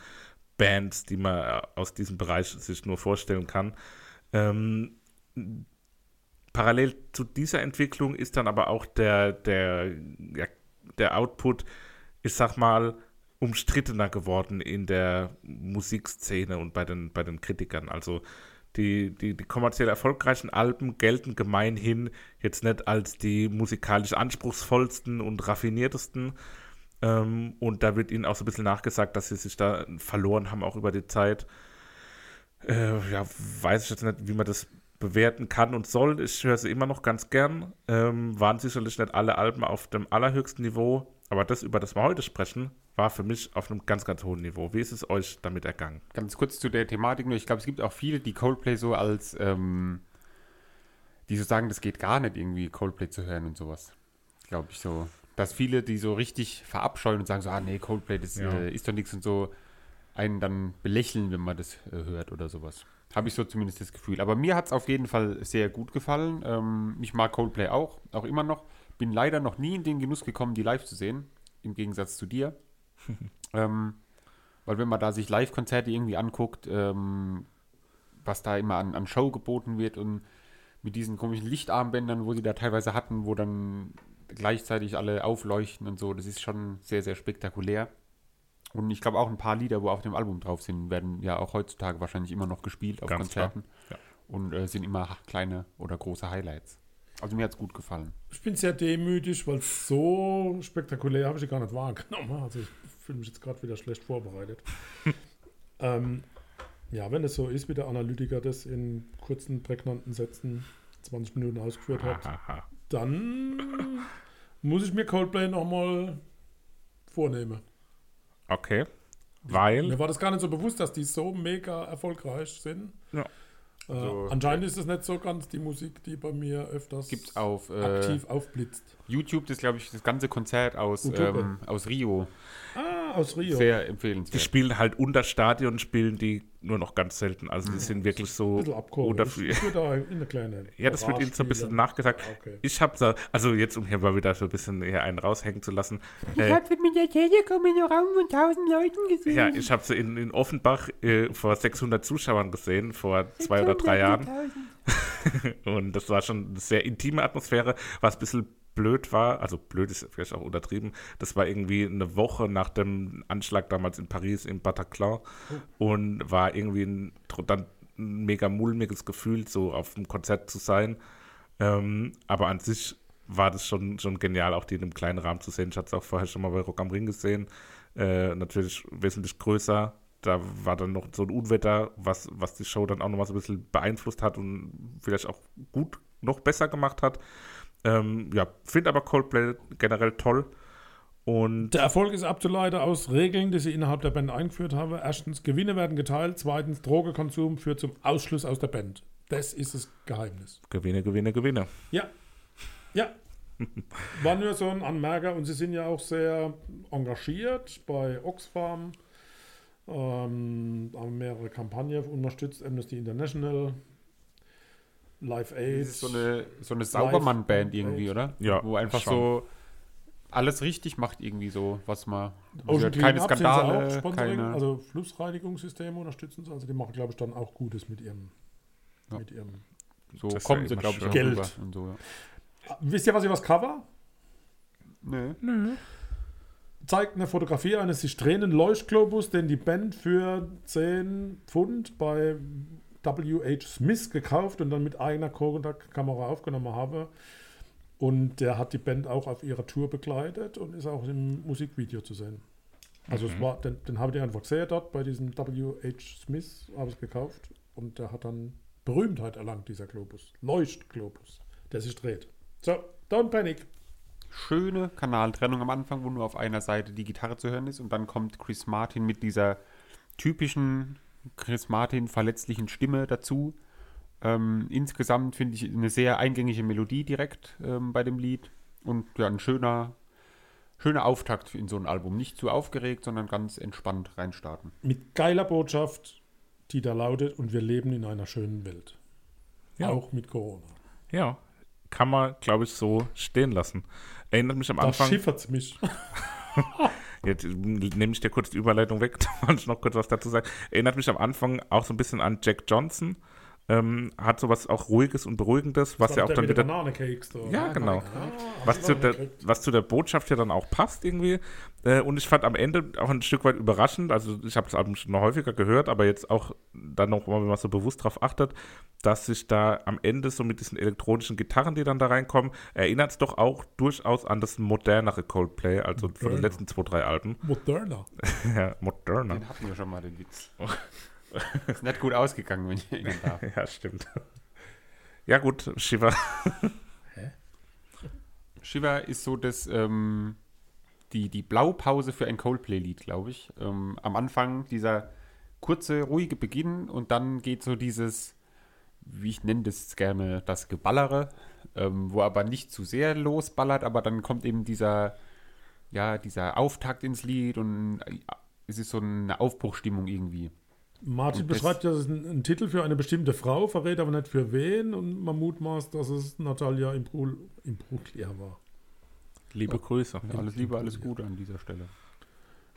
Bands, die man äh, aus diesem Bereich sich nur vorstellen kann. Ähm, parallel zu dieser Entwicklung ist dann aber auch der, der, ja, der Output, ich sag mal, umstrittener geworden in der Musikszene und bei den, bei den Kritikern. Also die, die, die kommerziell erfolgreichen Alben gelten gemeinhin jetzt nicht als die musikalisch anspruchsvollsten und raffiniertesten. Ähm, und da wird ihnen auch so ein bisschen nachgesagt, dass sie sich da verloren haben, auch über die Zeit. Äh, ja, weiß ich jetzt nicht, wie man das bewerten kann und soll. Ich höre sie immer noch ganz gern. Ähm, waren sicherlich nicht alle Alben auf dem allerhöchsten Niveau, aber das, über das wir heute sprechen, war für mich auf einem ganz, ganz hohen Niveau. Wie ist es euch damit ergangen? Ganz kurz zu der Thematik nur. Ich glaube, es gibt auch viele, die Coldplay so als, ähm, die so sagen, das geht gar nicht irgendwie Coldplay zu hören und sowas. Glaube ich so. Dass viele, die so richtig verabscheuen und sagen so, ah nee, Coldplay, das Ja. äh, ist doch nichts und so, einen dann belächeln, wenn man das äh, hört oder sowas. Habe ich so zumindest das Gefühl. Aber mir hat es auf jeden Fall sehr gut gefallen. Ähm, ich mag Coldplay auch, auch immer noch. Bin leider noch nie in den Genuss gekommen, die live zu sehen, im Gegensatz zu dir. ähm, weil wenn man da sich Live-Konzerte irgendwie anguckt, ähm, was da immer an, an Show geboten wird und mit diesen komischen Lichtarmbändern, wo sie da teilweise hatten, wo dann gleichzeitig alle aufleuchten und so, das ist schon sehr, sehr spektakulär. Und ich glaube auch ein paar Lieder, wo auf dem Album drauf sind, werden ja auch heutzutage wahrscheinlich immer noch gespielt auf Ganz Konzerten. klar, Und äh, sind immer kleine oder große Highlights. Also mir hat es gut gefallen. Ich bin sehr demütig, weil so spektakulär habe ich sie gar nicht wahrgenommen. Also ich fühle mich jetzt gerade wieder schlecht vorbereitet. ähm, ja, wenn es so ist, wie der Analytiker das in kurzen, prägnanten Sätzen 20 Minuten ausgeführt hat, dann muss ich mir Coldplay nochmal vornehmen. Okay. Mir Weil, war das gar nicht so bewusst, dass die so mega erfolgreich sind. Ja. Äh, anscheinend ist es nicht so ganz die Musik, die bei mir öfters Gibt auf äh, aktiv aufblitzt. YouTube, das glaube ich, das ganze Konzert aus, ähm, aus Rio. Ah, aus Rio. Sehr die empfehlenswert. spielen halt unter Stadion, spielen die nur noch ganz selten. Also die sind wirklich so Ich, ich kleine. Ja, das wird ihnen so ein bisschen nachgesagt. Okay. Ich habe da, also jetzt, um hier mal wieder so ein bisschen hier einen raushängen zu lassen. Äh, habe mit der Telekom in einem Raum von 1000 Leuten gesehen. ja, ich habe sie in, in Offenbach äh, vor 600 Zuschauern gesehen, vor zwei oder drei Jahren. Und das war schon eine sehr intime Atmosphäre, was ein bisschen blöd war. Also blöd ist vielleicht auch untertrieben. Das war irgendwie eine Woche nach dem Anschlag damals in Paris im Bataclan und war irgendwie ein, dann ein mega mulmiges Gefühl, so auf dem Konzert zu sein. Ähm, aber an sich war das schon, schon genial, auch die in einem kleinen Rahmen zu sehen. Ich hatte es auch vorher schon mal bei Rock am Ring gesehen. Äh, natürlich wesentlich größer. Da war dann noch so ein Unwetter, was, was die Show dann auch noch mal so ein bisschen beeinflusst hat und vielleicht auch gut noch besser gemacht hat. Ähm, ja, finde aber Coldplay generell toll. Und Der Erfolg ist abzuleiten aus Regeln, die sie innerhalb der Band eingeführt haben. Erstens, Gewinne werden geteilt. Zweitens, Drogenkonsum führt zum Ausschluss aus der Band. Das ist das Geheimnis. Gewinne, Gewinne, Gewinne. Ja. Ja. War nur so ein Anmerker und sie sind ja auch sehr engagiert bei Oxfam. Ähm, haben mehrere Kampagnen unterstützt, Amnesty International, Live Aid. Das ist so eine, so eine Saubermann-Band irgendwie, oder? Ja, Wo einfach schon. so alles richtig macht irgendwie so, was man... Ocean keine sind sie auch Skandale, Sponsoring, keine... also Flussreinigungssysteme unterstützen sie. Also die machen, glaube ich, dann auch Gutes mit ihrem, Ja. mit ihrem. so das kommen ja sie, glaube ich, auch Geld. Und so, ja. Wisst ihr, was ich was Cover? Nö. zeigt eine Fotografie eines sich drehenden Leuchtglobus, den die Band für 10 Pfund bei W.H. Smith gekauft und dann mit eigener Kodak-Kamera aufgenommen habe. Und der hat die Band auch auf ihrer Tour begleitet und ist auch im Musikvideo zu sehen. Also es war, den, den habe ich einfach gesehen dort bei diesem W.H. Smith, habe ich gekauft und der hat dann Berühmtheit erlangt, dieser Globus. Leuchtglobus, der sich dreht. So, don't panic. Schöne Kanaltrennung am Anfang, wo nur auf einer Seite die Gitarre zu hören ist und dann kommt Chris Martin mit dieser typischen Chris Martin verletzlichen Stimme dazu. Ähm, insgesamt finde ich eine sehr eingängige Melodie direkt ähm, bei dem Lied und ja, ein schöner, schöner Auftakt in so ein Album. Nicht zu aufgeregt, sondern ganz entspannt reinstarten. Mit geiler Botschaft, die da lautet, und wir leben in einer schönen Welt. Ja. Auch mit Corona. Ja, kann man, glaube ich, so stehen lassen. Erinnert mich am Da Anfang. schiffert's mich. Jetzt nehme ich dir kurz die Überleitung weg, da wollte ich noch kurz was dazu sagen. Erinnert mich am Anfang auch so ein bisschen an Jack Johnson. Ähm, hat sowas auch Ruhiges und Beruhigendes, was ja auch dann mit den wieder. Bananecakes da. Ja, genau. Ah, Was zu, der, was zu der Botschaft ja dann auch passt irgendwie. Äh, und ich fand am Ende auch ein Stück weit überraschend, also ich habe das Album schon noch häufiger gehört, aber jetzt auch dann noch, wenn man so bewusst drauf achtet, dass sich da am Ende so mit diesen elektronischen Gitarren, die dann da reinkommen, erinnert es doch auch durchaus an das modernere Coldplay, also von den Moderner. letzten zwei, drei Alben. Moderna. ja, moderner. Den hatten wir schon mal, den Witz. Ist nicht gut ausgegangen, wenn ich erinnern darf. Ja, stimmt. Ja, gut, Shiva. Shiva ist so das, ähm, die, die Blaupause für ein Coldplay-Lied, glaube ich. Ähm, am Anfang dieser kurze, ruhige Beginn und dann geht so dieses, wie ich nenne das gerne, das Geballere, ähm, wo aber nicht zu sehr losballert, aber dann kommt eben dieser, ja, dieser Auftakt ins Lied und äh, es ist so eine Aufbruchstimmung irgendwie. Martin Und beschreibt ja, das ist ein, ein Titel für eine bestimmte Frau, verrät aber nicht für wen und man mutmaßt, dass es Natalia Imbruglia war. Liebe Grüße. Alles Liebe, alles Gute an dieser Stelle.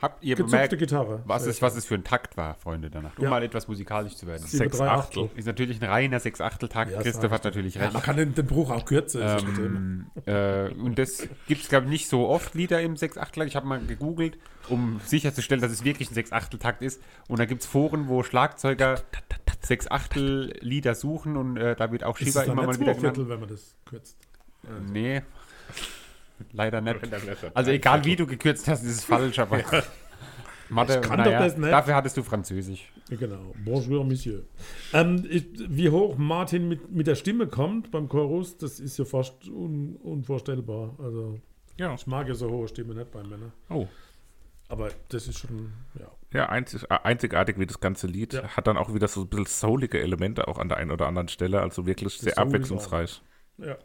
Habt ihr Gezupfte bemerkt, Gitarre. was es, was es für ein Takt war, Freunde der Nacht? Um Ja. mal etwas musikalisch zu werden. Sechs Achtel. Ist natürlich ein reiner Sechs-Achtel-Takt. Ja, Christoph hat ich natürlich Ja, recht. man kann den, den Bruch auch kürzen. Ähm, äh, und das gibt es, glaube ich, nicht so oft Lieder im Sechs-Achtel. Ich habe mal gegoogelt, um sicherzustellen, dass es wirklich ein Sechs-Achtel-Takt ist. Und da gibt es Foren, wo Schlagzeuger Sechs-Achtel-Lieder suchen und äh, da wird auch Shiva dann immer mal wieder genannt. Viertel, wenn man das kürzt? Nee, leider nicht. Also egal wie du gekürzt hast, ist es falsch, aber Mathe, Ich kann naja, doch das nicht. dafür hattest du Französisch. Genau. Bonjour, Monsieur. Ähm, ich, wie hoch Martin mit, mit der Stimme kommt beim Chorus, das ist ja fast un, unvorstellbar. Also, Ja. ich mag ja so hohe Stimme nicht bei Männern. Oh. Aber das ist schon, ja. Ja, einzig, äh, einzigartig wie das ganze Lied. Ja. Hat dann auch wieder so ein bisschen soulige Elemente auch an der einen oder anderen Stelle. Also wirklich sehr Soul ist abwechslungsreich. ja.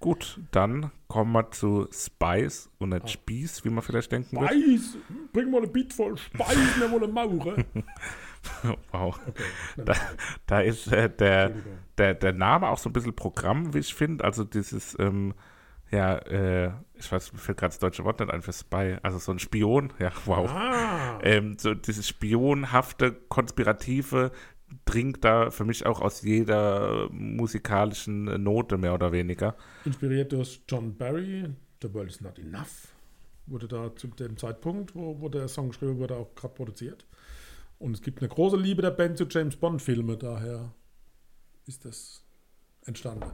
Gut, dann kommen wir zu Spice und nicht Spieß, wie man vielleicht denken wird. Speis, bring mal ein Beat voll Speis, mir wohl eine Maure. Wow. Okay. Da, da ist äh, der, der, der Name auch so ein bisschen Programm, wie ich finde. Also dieses, ähm, ja, äh, ich weiß, mir fällt gerade das deutsche Wort nicht ein für Spy. Also so ein Spion, ja, wow. Ah, Ähm, so dieses spionhafte, konspirative dringt da für mich auch aus jeder musikalischen Note mehr oder weniger. inspiriert durch John Barry, The World is Not Enough. Wurde da zu dem Zeitpunkt, wo, wo der Song geschrieben wurde, auch gerade produziert. Und es gibt eine große Liebe der Band zu James Bond-Filme, daher ist das entstanden.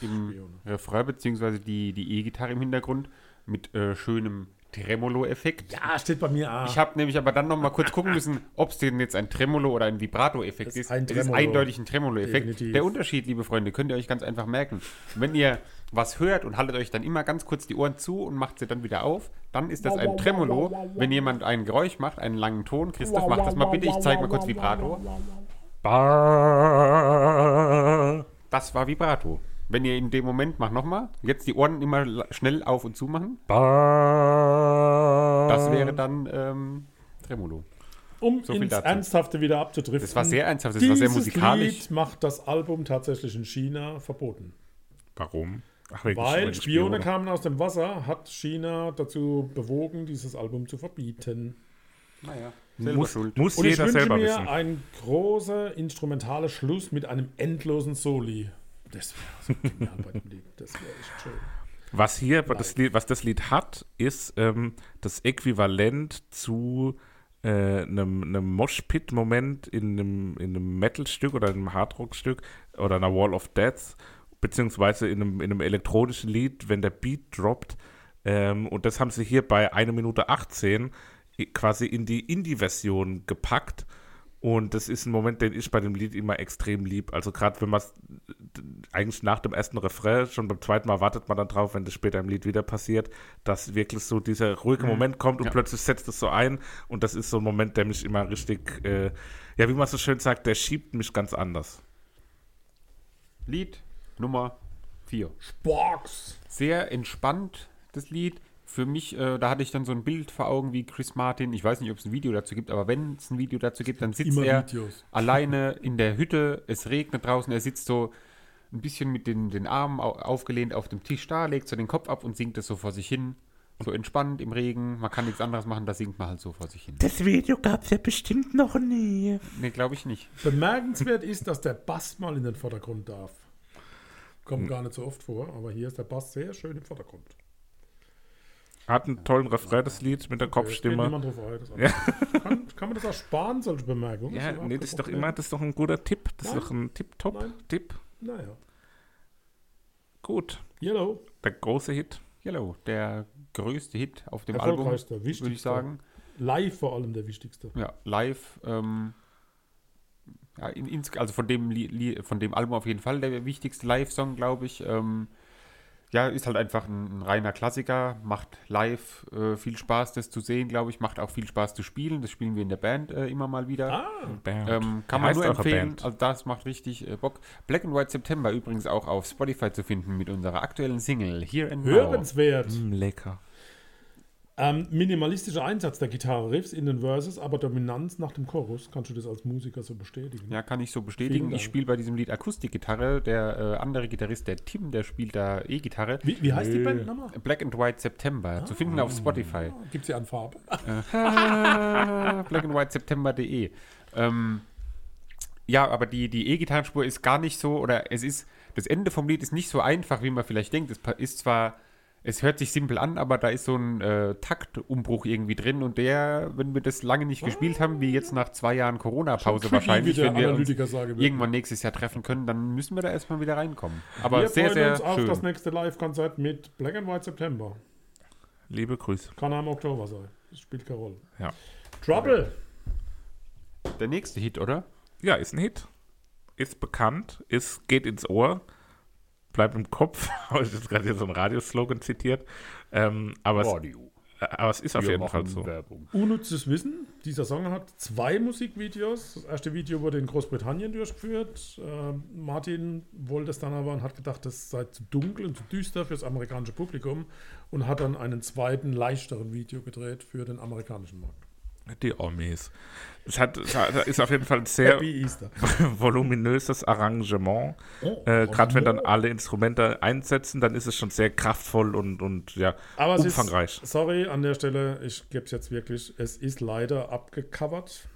Im Spione. Refrain beziehungsweise die, die E-Gitarre im Hintergrund mit äh, schönem Tremolo-Effekt. Ja, steht bei mir auch. Ich habe nämlich aber dann noch mal kurz gucken müssen, ob es denn jetzt ein Tremolo oder ein Vibrato-Effekt ist. ein es ist Tremolo. eindeutig ein Tremolo-Effekt. Der Unterschied, liebe Freunde, könnt ihr euch ganz einfach merken. Wenn ihr was hört und haltet euch dann immer ganz kurz die Ohren zu und macht sie dann wieder auf, dann ist das ein Tremolo. Wenn jemand ein Geräusch macht, einen langen Ton, Christoph, mach das mal bitte, ich zeige mal kurz Vibrato. Das war Vibrato. Wenn ihr in dem Moment, mach nochmal, jetzt die Ohren immer schnell auf und zu machen, das wäre dann ähm, Tremolo. um so viel ins dazu. Ernsthafte wieder abzudriften. Das war sehr ernsthaft, das war sehr Dieses musikalisch. Lied macht das Album tatsächlich in China verboten. Warum? Ach, Weil wegen Spione kamen aus dem Wasser, hat China dazu bewogen, dieses Album zu verbieten. Naja, Muss, muss Und ich jeder wünsche selber mir wissen. ein großer instrumentaler Schluss mit einem endlosen Soli. Das wäre so bei dem Lied. Das wäre echt schön. Was hier, das Lied, was das Lied hat, ist ähm, das Äquivalent zu äh, einem, einem Moshpit-Moment in einem, in einem Metal-Stück oder einem Hardrock-Stück oder einer Wall of Death, beziehungsweise in einem, in einem elektronischen Lied, wenn der Beat droppt. Ähm, und das haben sie hier bei 1 Minute 18 i- quasi in die Indie-Version gepackt. Und das ist ein Moment, den ich bei dem Lied immer extrem lieb. Also gerade wenn man eigentlich nach dem ersten Refrain, schon beim zweiten Mal wartet man dann drauf, wenn das später im Lied wieder passiert, dass wirklich so dieser ruhige Moment kommt und Ja. plötzlich setzt es so ein und das ist so ein Moment, der mich immer richtig, äh, ja, wie man so schön sagt, der schiebt mich ganz anders. Lied Nummer 4. Box. Sehr entspannt, das Lied. Für mich, äh, da hatte ich dann so ein Bild vor Augen wie Chris Martin. Ich weiß nicht, ob es ein Video dazu gibt, aber wenn es ein Video dazu gibt, dann sitzt Immer er Videos. alleine in der Hütte. Es regnet draußen. Er sitzt so ein bisschen mit den, den Armen au- aufgelehnt auf dem Tisch da, legt so den Kopf ab und singt es so vor sich hin. So entspannt im Regen. Man kann nichts anderes machen, da singt man halt so vor sich hin. Das Video gab's ja bestimmt noch nie. Nee, glaube ich nicht. Bemerkenswert ist, dass der Bass mal in den Vordergrund darf. Kommt Hm. gar nicht so oft vor, aber hier ist der Bass sehr schön im Vordergrund. Hat einen tollen Refrain, das Lied, mit der geht Kopfstimme. niemand drauf ein, das ist kann, kann man das auch sparen, solche Bemerkungen? Ja, überhaupt nee, das ist doch immer, das ist doch ein guter Tipp. Das ist Nein. doch ein Tipp-Top-Tipp. Naja. Gut. Yellow, Der große Hit. Yellow, der größte Hit auf dem Album, würde ich wichtigster. sagen. Live vor allem der wichtigste. Ja, live. Ähm, ja, in, also von dem, Li, Li, von dem Album auf jeden Fall der wichtigste Live-Song, glaube ich. Ähm, ja, ist halt einfach ein, ein reiner Klassiker. Macht live äh, viel Spaß, das zu sehen, glaube ich. Macht auch viel Spaß zu spielen. Das spielen wir in der Band äh, immer mal wieder. Ah, Band. Ähm, kann man nur empfehlen. Band? Also das macht richtig äh, Bock. Black and White September übrigens auch auf Spotify zu finden mit unserer aktuellen Single Here and Now. hörenswert. Mm, lecker. Ähm, minimalistischer Einsatz der Gitarre-Riffs in den Verses, aber Dominanz nach dem Chorus. Kannst du das als Musiker so bestätigen? Ja, kann ich so bestätigen. Ich spiele bei diesem Lied Akustikgitarre. Der äh, andere Gitarrist, der Tim, der spielt da E-Gitarre. Wie, wie heißt die Band nochmal? Black and White September. Zu finden auf Spotify. Gibt sie an Farbe? blackandwhiteseptember.de. Ähm, ja, aber die, die E-Gitarrenspur ist gar nicht so, oder es ist, das Ende vom Lied ist nicht so einfach, wie man vielleicht denkt. Es ist zwar, es hört sich simpel an, aber da ist so ein äh, Taktumbruch irgendwie drin und der, wenn wir das lange nicht gespielt haben, wie jetzt nach zwei Jahren Corona-Pause wahrscheinlich, wenn wir uns irgendwann nächstes Jahr treffen können, dann müssen wir da erstmal wieder reinkommen. Aber Wir sehr, freuen sehr uns auf schön. das nächste Live-Konzert mit Black and White September. Liebe Grüße. Kann im Oktober sein. Das spielt keine Rolle. Ja. Trouble. Der nächste Hit, oder? Ja, ist ein Hit. Ist bekannt, ist, geht ins Ohr, bleibt im Kopf. Habe ich jetzt gerade hier so einen Radioslogan zitiert. Ähm, aber, es, aber es ist auf jeden Fall so. Unnützes Wissen. Dieser Song hat zwei Musikvideos. Das erste Video wurde in Großbritannien durchgeführt. Ähm, Martin wollte es dann aber und hat gedacht, das sei zu dunkel und zu düster fürs amerikanische Publikum und hat dann einen zweiten, leichteren Video gedreht für den amerikanischen Markt. Die Amis. Es hat, es hat, ist auf jeden Fall ein sehr voluminöses Arrangement. Oh, Äh, Gerade wenn dann alle Instrumente einsetzen, dann ist es schon sehr kraftvoll und, und ja, Aber es umfangreich. ist, sorry an der Stelle, ich gebe es jetzt wirklich, es ist leider abgecovert,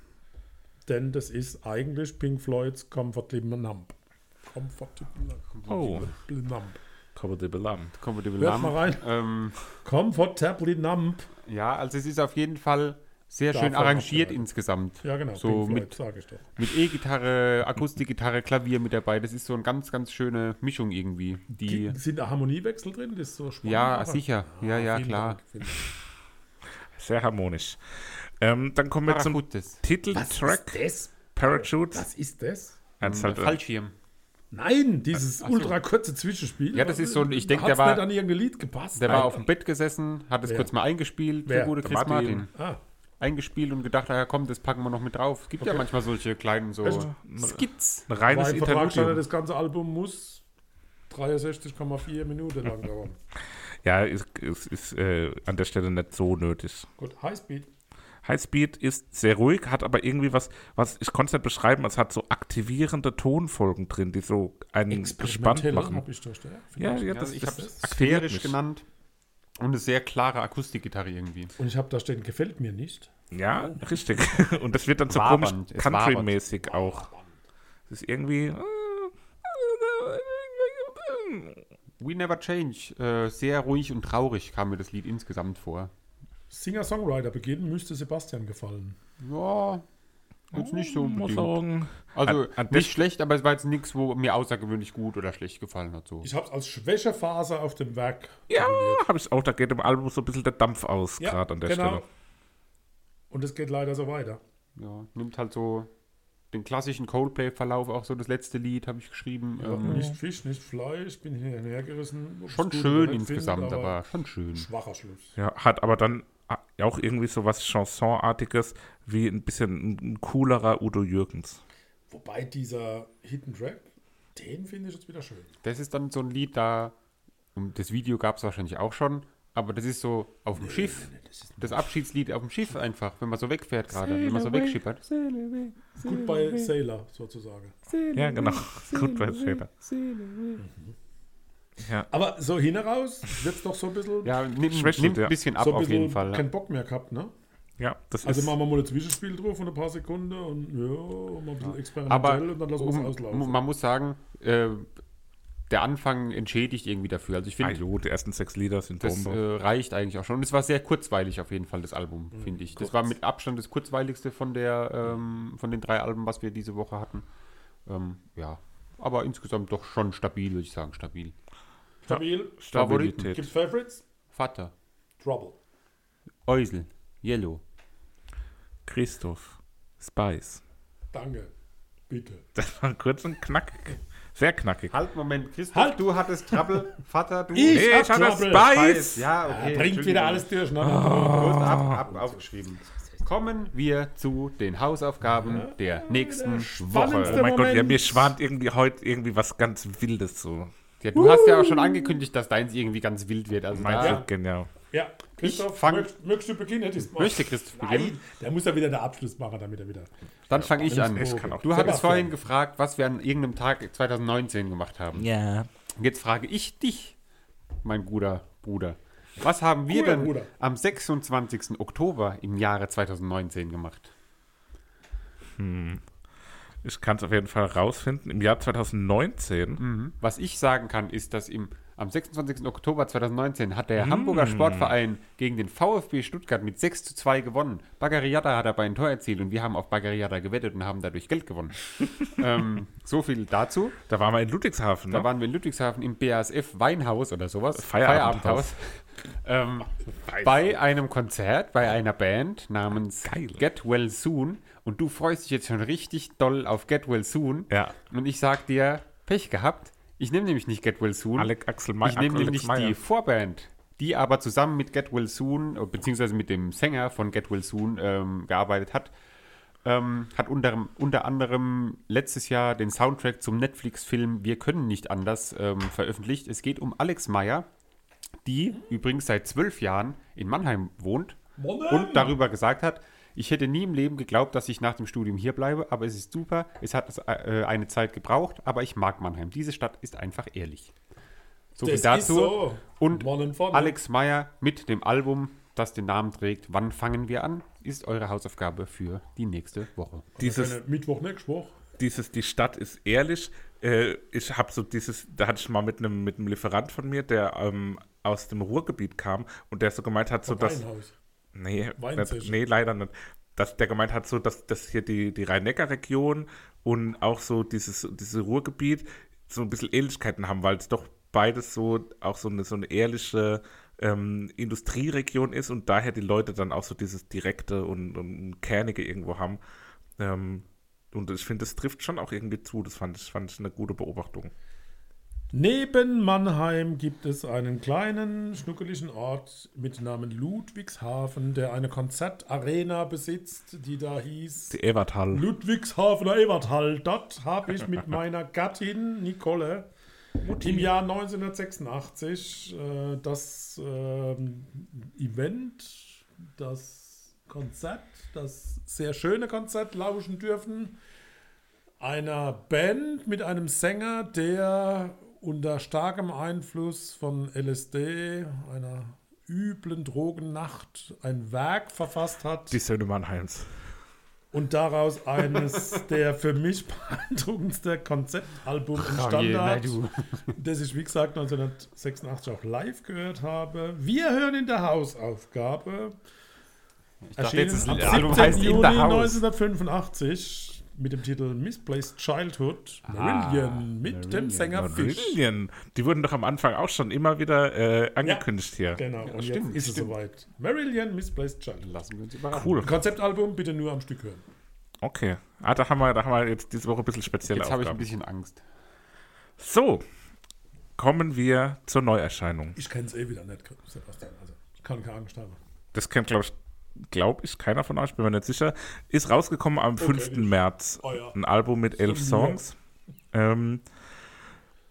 denn das ist eigentlich Pink Floyds Comfortable Numb. Comfortable, Oh. Comfortable Numb. Comfortable Lamb. Kommen wir Hört mal rein. Ähm, Comfortably Numb. ja, also es ist auf jeden Fall sehr schön arrangiert abgeleitet. insgesamt. Ja, genau. So Pink Floyd, mit, sage ich doch. mit E-Gitarre, Akustikgitarre, Klavier mit dabei. Das ist so eine ganz, ganz schöne Mischung irgendwie. Die, Sind da Harmoniewechsel drin? Das ist so spannend. ja, aber- sicher. Ja, ja, vielen klar. Dank. Sehr harmonisch. Ähm, dann kommen wir zum. Titeltrack. das? Parachutes. Was ist das? Das ist halt, Fallschirm. Nein, dieses so. ultra kurze Zwischenspiel. Ja, das ist so ein- ich denk, Hat's der war- nicht an irgendein Lied gepasst. Der war Nein. auf dem Bett gesessen, hat es kurz mal eingespielt, Wer? der gute Der Chris Martin. Martin. Ah, Eingespielt und gedacht, ja komm, das packen wir noch mit drauf. Es gibt ja manchmal solche kleinen so Echt? Skits. ein reines im Vertrag stand, ja, Interludium. das ganze Album muss 63,4 Minuten lang dauern. Ja, ist, ist, ist äh, an der Stelle nicht so nötig. Gut, Highspeed. Highspeed ist sehr ruhig, hat aber irgendwie was, was ich konnte es nicht beschreiben, es hat so aktivierende Tonfolgen drin, die so einen gespannt machen. Hab ich durch, ja. Ja, ja, Das das, ich das habe es sphärisch mich. genannt. Und eine sehr klare Akustikgitarre irgendwie. Und ich habe da stehen, gefällt mir nicht. Ja, richtig. Und das wird dann so Wabernd, komisch es Country-mäßig auch. Das ist irgendwie. äh, We Never Change. Äh, sehr ruhig und traurig kam mir das Lied insgesamt vor. Singer-Songwriter beginnen müsste Sebastian gefallen. Ja, jetzt nicht so muss unbedingt. sagen. Also An- an nicht schlecht, aber es war jetzt nichts, wo mir außergewöhnlich gut oder schlecht gefallen hat. So. Ich habe es als Schwächephase auf dem Werk. Ja, habe ich auch. Da geht im Album so ein bisschen der Dampf aus, gerade an der genau. Stelle. Und es geht leider so weiter. Ja, nimmt halt so den klassischen Coldplay-Verlauf, auch so das letzte Lied habe ich geschrieben. Ähm, Nicht Fisch, nicht Fleisch, bin hin und her gerissen. schon schön insgesamt, finde, aber schon schön. Schwacher Schluss. Ja, hat aber dann auch irgendwie so was Chansonartiges wie ein bisschen ein, coolerer Udo Jürgens. Wobei dieser Hidden Track, den finde ich jetzt wieder schön. Das ist dann so ein Lied, da, und das Video gab es wahrscheinlich auch schon, aber das ist so auf dem Schiff, das Abschiedslied auf dem Schiff einfach, wenn man so wegfährt gerade, wenn man so wegschippert. Gut bei Sailor sozusagen. Ja, genau. Gut bei Fehler. Ja, Aber so hin heraus wird es doch so ein bisschen, Ja, nimmt, nimmt ja. ein bisschen ab so ein auf jeden bisschen Fall. keinen Bock mehr gehabt, ne? ja das Also ist. machen wir mal ein Zwischenspiel drauf von ein paar Sekunden und ja, mal ein bisschen experimentell Aber und dann lassen wir es um, auslaufen. man muss sagen, äh, der Anfang entschädigt irgendwie dafür. Also ich finde, Hallo, die ersten sechs Lieder sind Das äh, reicht eigentlich auch schon. Und es war sehr kurzweilig auf jeden Fall, das Album, Mhm. finde ich. Das war mit Abstand das kurzweiligste von, der, ähm, von den drei Alben, was wir diese Woche hatten. Ähm, ja, aber insgesamt doch schon stabil, würde ich sagen, stabil. Stabil. Stabilität. Gibt Favorites? Vater, Trouble. Eusel, Yellow. Christoph, Spice. Danke. Bitte. Das war kurz und knackig. Sehr knackig. Halt, Moment, Christoph, Halt! du hattest Trouble, Vater, du. Ich Nee, ich hatte Trouble. Spice. Ja, Ja, okay. bringt wieder alles durch. Ne? Gut, ab, ab, aufgeschrieben. Kommen wir zu den Hausaufgaben der nächsten Woche. Oh mein Gott, ja, Moment. mir schwant irgendwie heute irgendwie was ganz Wildes so. Ja, du hast ja auch schon angekündigt, dass deins irgendwie ganz wild wird. Also Meinst da du, genau. Ja, Christoph, fang- möcht, möchtest du beginnen? diesmal? möchte Christoph beginnen. Nein, der muss ja wieder den Abschluss machen, damit er wieder. Dann fange ich an. Ich kann auch- Du hattest vorhin gefragt, was wir an irgendeinem Tag 2019 gemacht haben. Ja. Jetzt frage ich dich, mein guter Bruder. Was haben wir denn Bruder. am 26. Oktober im Jahre 2019 gemacht? Ich kann es auf jeden Fall rausfinden. Im Jahr 2019 Was ich sagen kann, ist, dass im, am 26. Oktober 2019 hat der Hamburger Sportverein gegen den VfB Stuttgart mit 6 zu 2 gewonnen. Bagariata hat dabei ein Tor erzielt und wir haben auf Bagariata gewettet und haben dadurch Geld gewonnen. ähm, so viel dazu. da waren wir in Ludwigshafen. Da Ne? waren wir in Ludwigshafen im BASF Weinhaus oder sowas. Feierabendhaus. ähm, bei einem Konzert, bei einer Band namens Geil. Get Well Soon. Und du freust dich jetzt schon richtig doll auf Get Well Soon. Ja. Und ich sag dir, Pech gehabt. Ich nehme nämlich nicht Get Well Soon. Alec Axel May ich nehme nämlich Meyer. die Vorband, die aber zusammen mit Get Well Soon, äh, beziehungsweise mit dem Sänger von Get Well Soon ähm, gearbeitet hat. Ähm, hat unter, unter anderem letztes Jahr den Soundtrack zum Netflix-Film Wir können nicht anders ähm, veröffentlicht. Es geht um Alex Meyer, die übrigens seit zwölf Jahren in Mannheim wohnt und darüber gesagt hat, ich hätte nie im Leben geglaubt, dass ich nach dem Studium hier bleibe, aber es ist super. Es hat äh, eine Zeit gebraucht, aber ich mag Mannheim. Diese Stadt ist einfach ehrlich. So viel Das dazu. ist so. Und. Alex Meyer mit dem Album, das den Namen trägt, Wann fangen wir an, ist eure Hausaufgabe für die nächste Woche. Dieses, Mittwoch, nächste Woche. dieses, die Stadt ist ehrlich. Äh, ich habe so dieses, da hatte ich mal mit einem mit einem Lieferant von mir, der ähm, aus dem Ruhrgebiet kam und der so gemeint hat, so dass. Weinhaus. Nee, nicht, nee, leider nicht. Dass der gemeint hat, so, dass, dass hier die, die Rhein-Neckar-Region und auch so dieses, dieses Ruhrgebiet so ein bisschen Ähnlichkeiten haben, weil es doch beides so auch so eine, so eine ehrliche ähm, Industrieregion ist und daher die Leute dann auch so dieses direkte und, und kernige irgendwo haben. Ähm, und ich finde, das trifft schon auch irgendwie zu. Das fand ich, fand ich eine gute Beobachtung. Neben Mannheim gibt es einen kleinen, schnuckeligen Ort mit Namen Ludwigshafen, der eine Konzertarena besitzt, die da hieß Die Everthal. Ludwigshafener Eberthal. Dort habe ich mit meiner Gattin Nicole im Jahr 1986 äh, das ähm, Event, das Konzert, das sehr schöne Konzert lauschen dürfen. Einer Band mit einem Sänger, der unter starkem Einfluss von LSD, einer üblen Drogennacht, ein Werk verfasst hat Die Söhne Mannheims. und daraus eines der für mich beeindruckendste Konzeptalbum entstanden hat, das ich, wie gesagt, 1986 auch live gehört habe. Wir hören in der Hausaufgabe. dachte jetzt, das am Album 17. heißt In the Juni House. 1985 mit dem Titel Misplaced Childhood. Marillion mit dem Sänger Fish. Marillion. Die wurden doch am Anfang auch schon immer wieder äh, angekündigt hier. Genau, und stimmt, jetzt ist stimmt. es soweit. Marillion Misplaced Childhood. Lassen wir uns überraschen. Cool. Konzeptalbum bitte nur am Stück hören. Okay. Ah, da haben wir, da haben wir jetzt diese Woche ein bisschen spezielle Jetzt habe ich ein bisschen Angst. So, kommen wir zur Neuerscheinung. Ich kenne es eh wieder nicht, Sebastian. Also, ich kann keine Angst haben. Das kennt, glaube ich, glaub ich, keiner von euch, bin mir nicht sicher. Ist rausgekommen am 5. nicht. März. Oh ja. Ein Album mit elf. Songs. Ähm,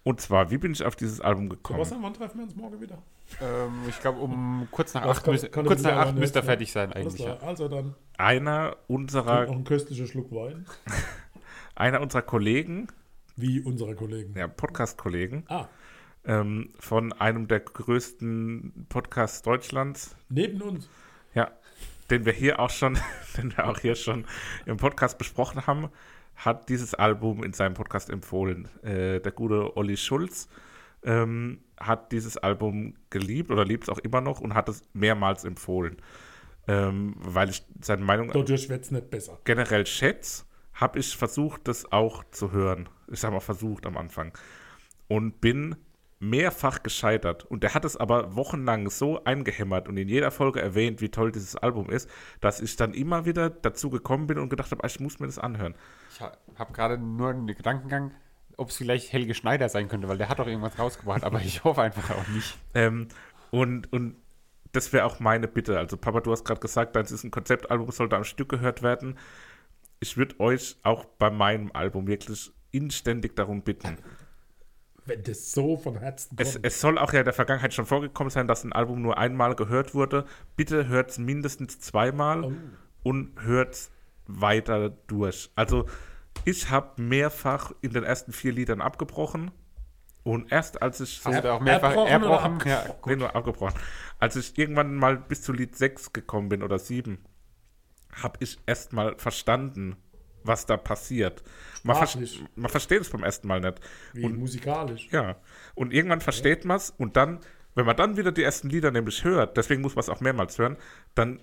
und zwar, wie bin ich auf dieses Album gekommen? Sebastian, wann treffen wir uns morgen wieder? Ähm, ich glaube, um kurz nach acht, kann kurz nach acht müsste er fertig sein eigentlich. Ja. Also dann Einer noch unserer, einen köstlichen Schluck Wein. einer unserer Kollegen, Wie unsere Kollegen. ja, Podcast-Kollegen, Ah, ähm, von einem der größten Podcasts Deutschlands, neben uns. Den wir hier auch schon, den wir auch hier schon im Podcast besprochen haben, hat dieses Album in seinem Podcast empfohlen. Äh, der gute Olli Schulz ähm, hat dieses Album geliebt oder liebt es auch immer noch und hat es mehrmals empfohlen. Ähm, weil ich seine Meinung Dadurch wird es nicht besser. generell schätze, habe ich versucht, das auch zu hören. Ich habe mal versucht am Anfang. Und bin mehrfach gescheitert. Und der hat es aber wochenlang so eingehämmert und in jeder Folge erwähnt, wie toll dieses Album ist, dass ich dann immer wieder dazu gekommen bin und gedacht habe, ah, ich muss mir das anhören. Ich habe gerade nur einen Gedankengang, ob es vielleicht Helge Schneider sein könnte, weil der hat doch irgendwas rausgebracht, aber ich hoffe einfach auch nicht. Ähm, und, und das wäre auch meine Bitte. Also, Papa, du hast gerade gesagt, deins ist ein Konzeptalbum, sollte am Stück gehört werden. Ich würde euch auch bei meinem Album wirklich inständig darum bitten. Wenn das so von Herzen kommt. Es, es soll auch ja in der Vergangenheit schon vorgekommen sein, dass ein Album nur einmal gehört wurde. Bitte hört es mindestens zweimal Oh. und hört es weiter durch. Also ich habe mehrfach in den ersten vier Liedern abgebrochen und erst als ich so Hast du da auch mehrfach erbrochen erbrochen? Ja, Nee, nur abgebrochen. Als ich irgendwann mal bis zu Lied 6 gekommen bin oder 7, habe ich erst mal verstanden, was da passiert. Man, ver man versteht es beim ersten Mal nicht. wie musikalisch. Ja, und irgendwann versteht man es und dann, wenn man dann wieder die ersten Lieder nämlich hört, deswegen muss man es auch mehrmals hören, dann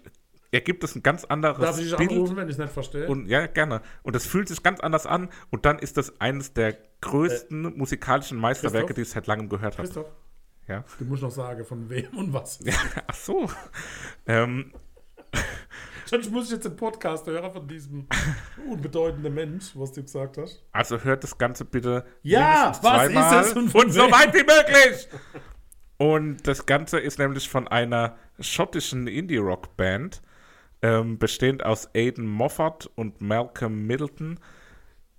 ergibt es ein ganz anderes Darf ich Bild. anrufen, wenn ich es nicht verstehe? Und ja, gerne. Und es fühlt sich ganz anders an und dann ist das eines der größten musikalischen Meisterwerke, Christoph? die ich seit langem gehört habe. Christoph, Ja. du musst noch sagen, von wem und was. Ach so. Ähm, Sonst muss ich jetzt den Podcast hören von diesem unbedeutenden Mensch, was du gesagt hast. also hört das Ganze bitte Ja, was zweimal ist es und und so weit wie möglich. Und das Ganze ist nämlich von einer schottischen Indie-Rock-Band, ähm, bestehend aus Aidan Moffat und Malcolm Middleton,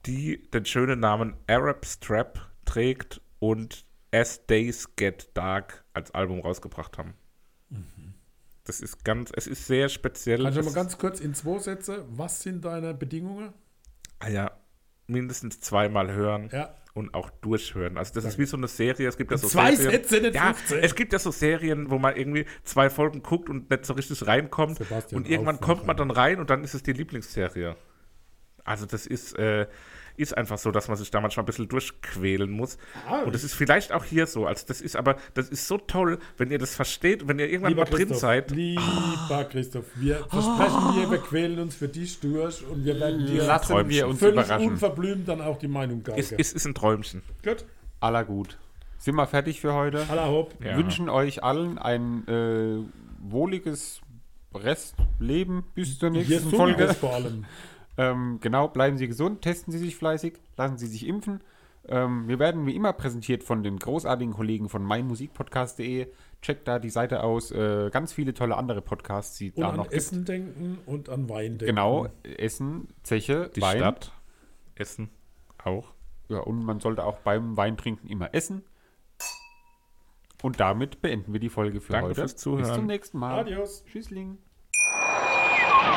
die den schönen Namen Arab Strap trägt und As Days Get Dark als Album rausgebracht haben. Das ist ganz, es ist sehr speziell. Es- mal ganz kurz in zwei Sätze, was sind deine Bedingungen? Ah ja, mindestens zweimal hören Ja. und auch durchhören. Also das ist wie so eine Serie. Es gibt ja so Zwei Serien. Sätze, nicht ja, 15. es gibt ja so Serien, wo man irgendwie zwei Folgen guckt und nicht so richtig reinkommt. Sebastian, und irgendwann kommt man dann rein und dann ist es die Lieblingsserie. Also das ist, äh, ist einfach so, dass man sich da manchmal ein bisschen durchquälen muss. Ah, und das ist vielleicht auch hier so. Also das ist aber, das ist so toll, wenn ihr das versteht, wenn ihr irgendwann mal drin Christoph, seid. lieber Christoph, wir versprechen dir, wir quälen uns für dich durch und wir werden dir Lassen wir uns völlig überraschen. unverblümt dann auch die Meinung geigen. Es, es ist ein Träumchen. Gut, Aller gut. Sind wir fertig für heute? aller hopp. Ja. Wünschen euch allen ein äh, wohliges Restleben bis zur nächsten Folge. vor allem. Ähm, genau, bleiben Sie gesund, testen Sie sich fleißig, lassen Sie sich impfen. Ähm, wir werden wie immer präsentiert von den großartigen Kollegen von meinmusikpodcast.de. Checkt da die Seite aus. Äh, ganz viele tolle andere Podcasts, die Und da an noch gibt. Essen denken und an Wein denken. Genau, Essen, Zeche, Die Wein. Stadt, Essen auch. Ja, und man sollte auch beim Weintrinken immer essen. Und damit beenden wir die Folge für Danke heute. fürs Zuhören. Bis zum nächsten Mal. Adios. Tschüssling.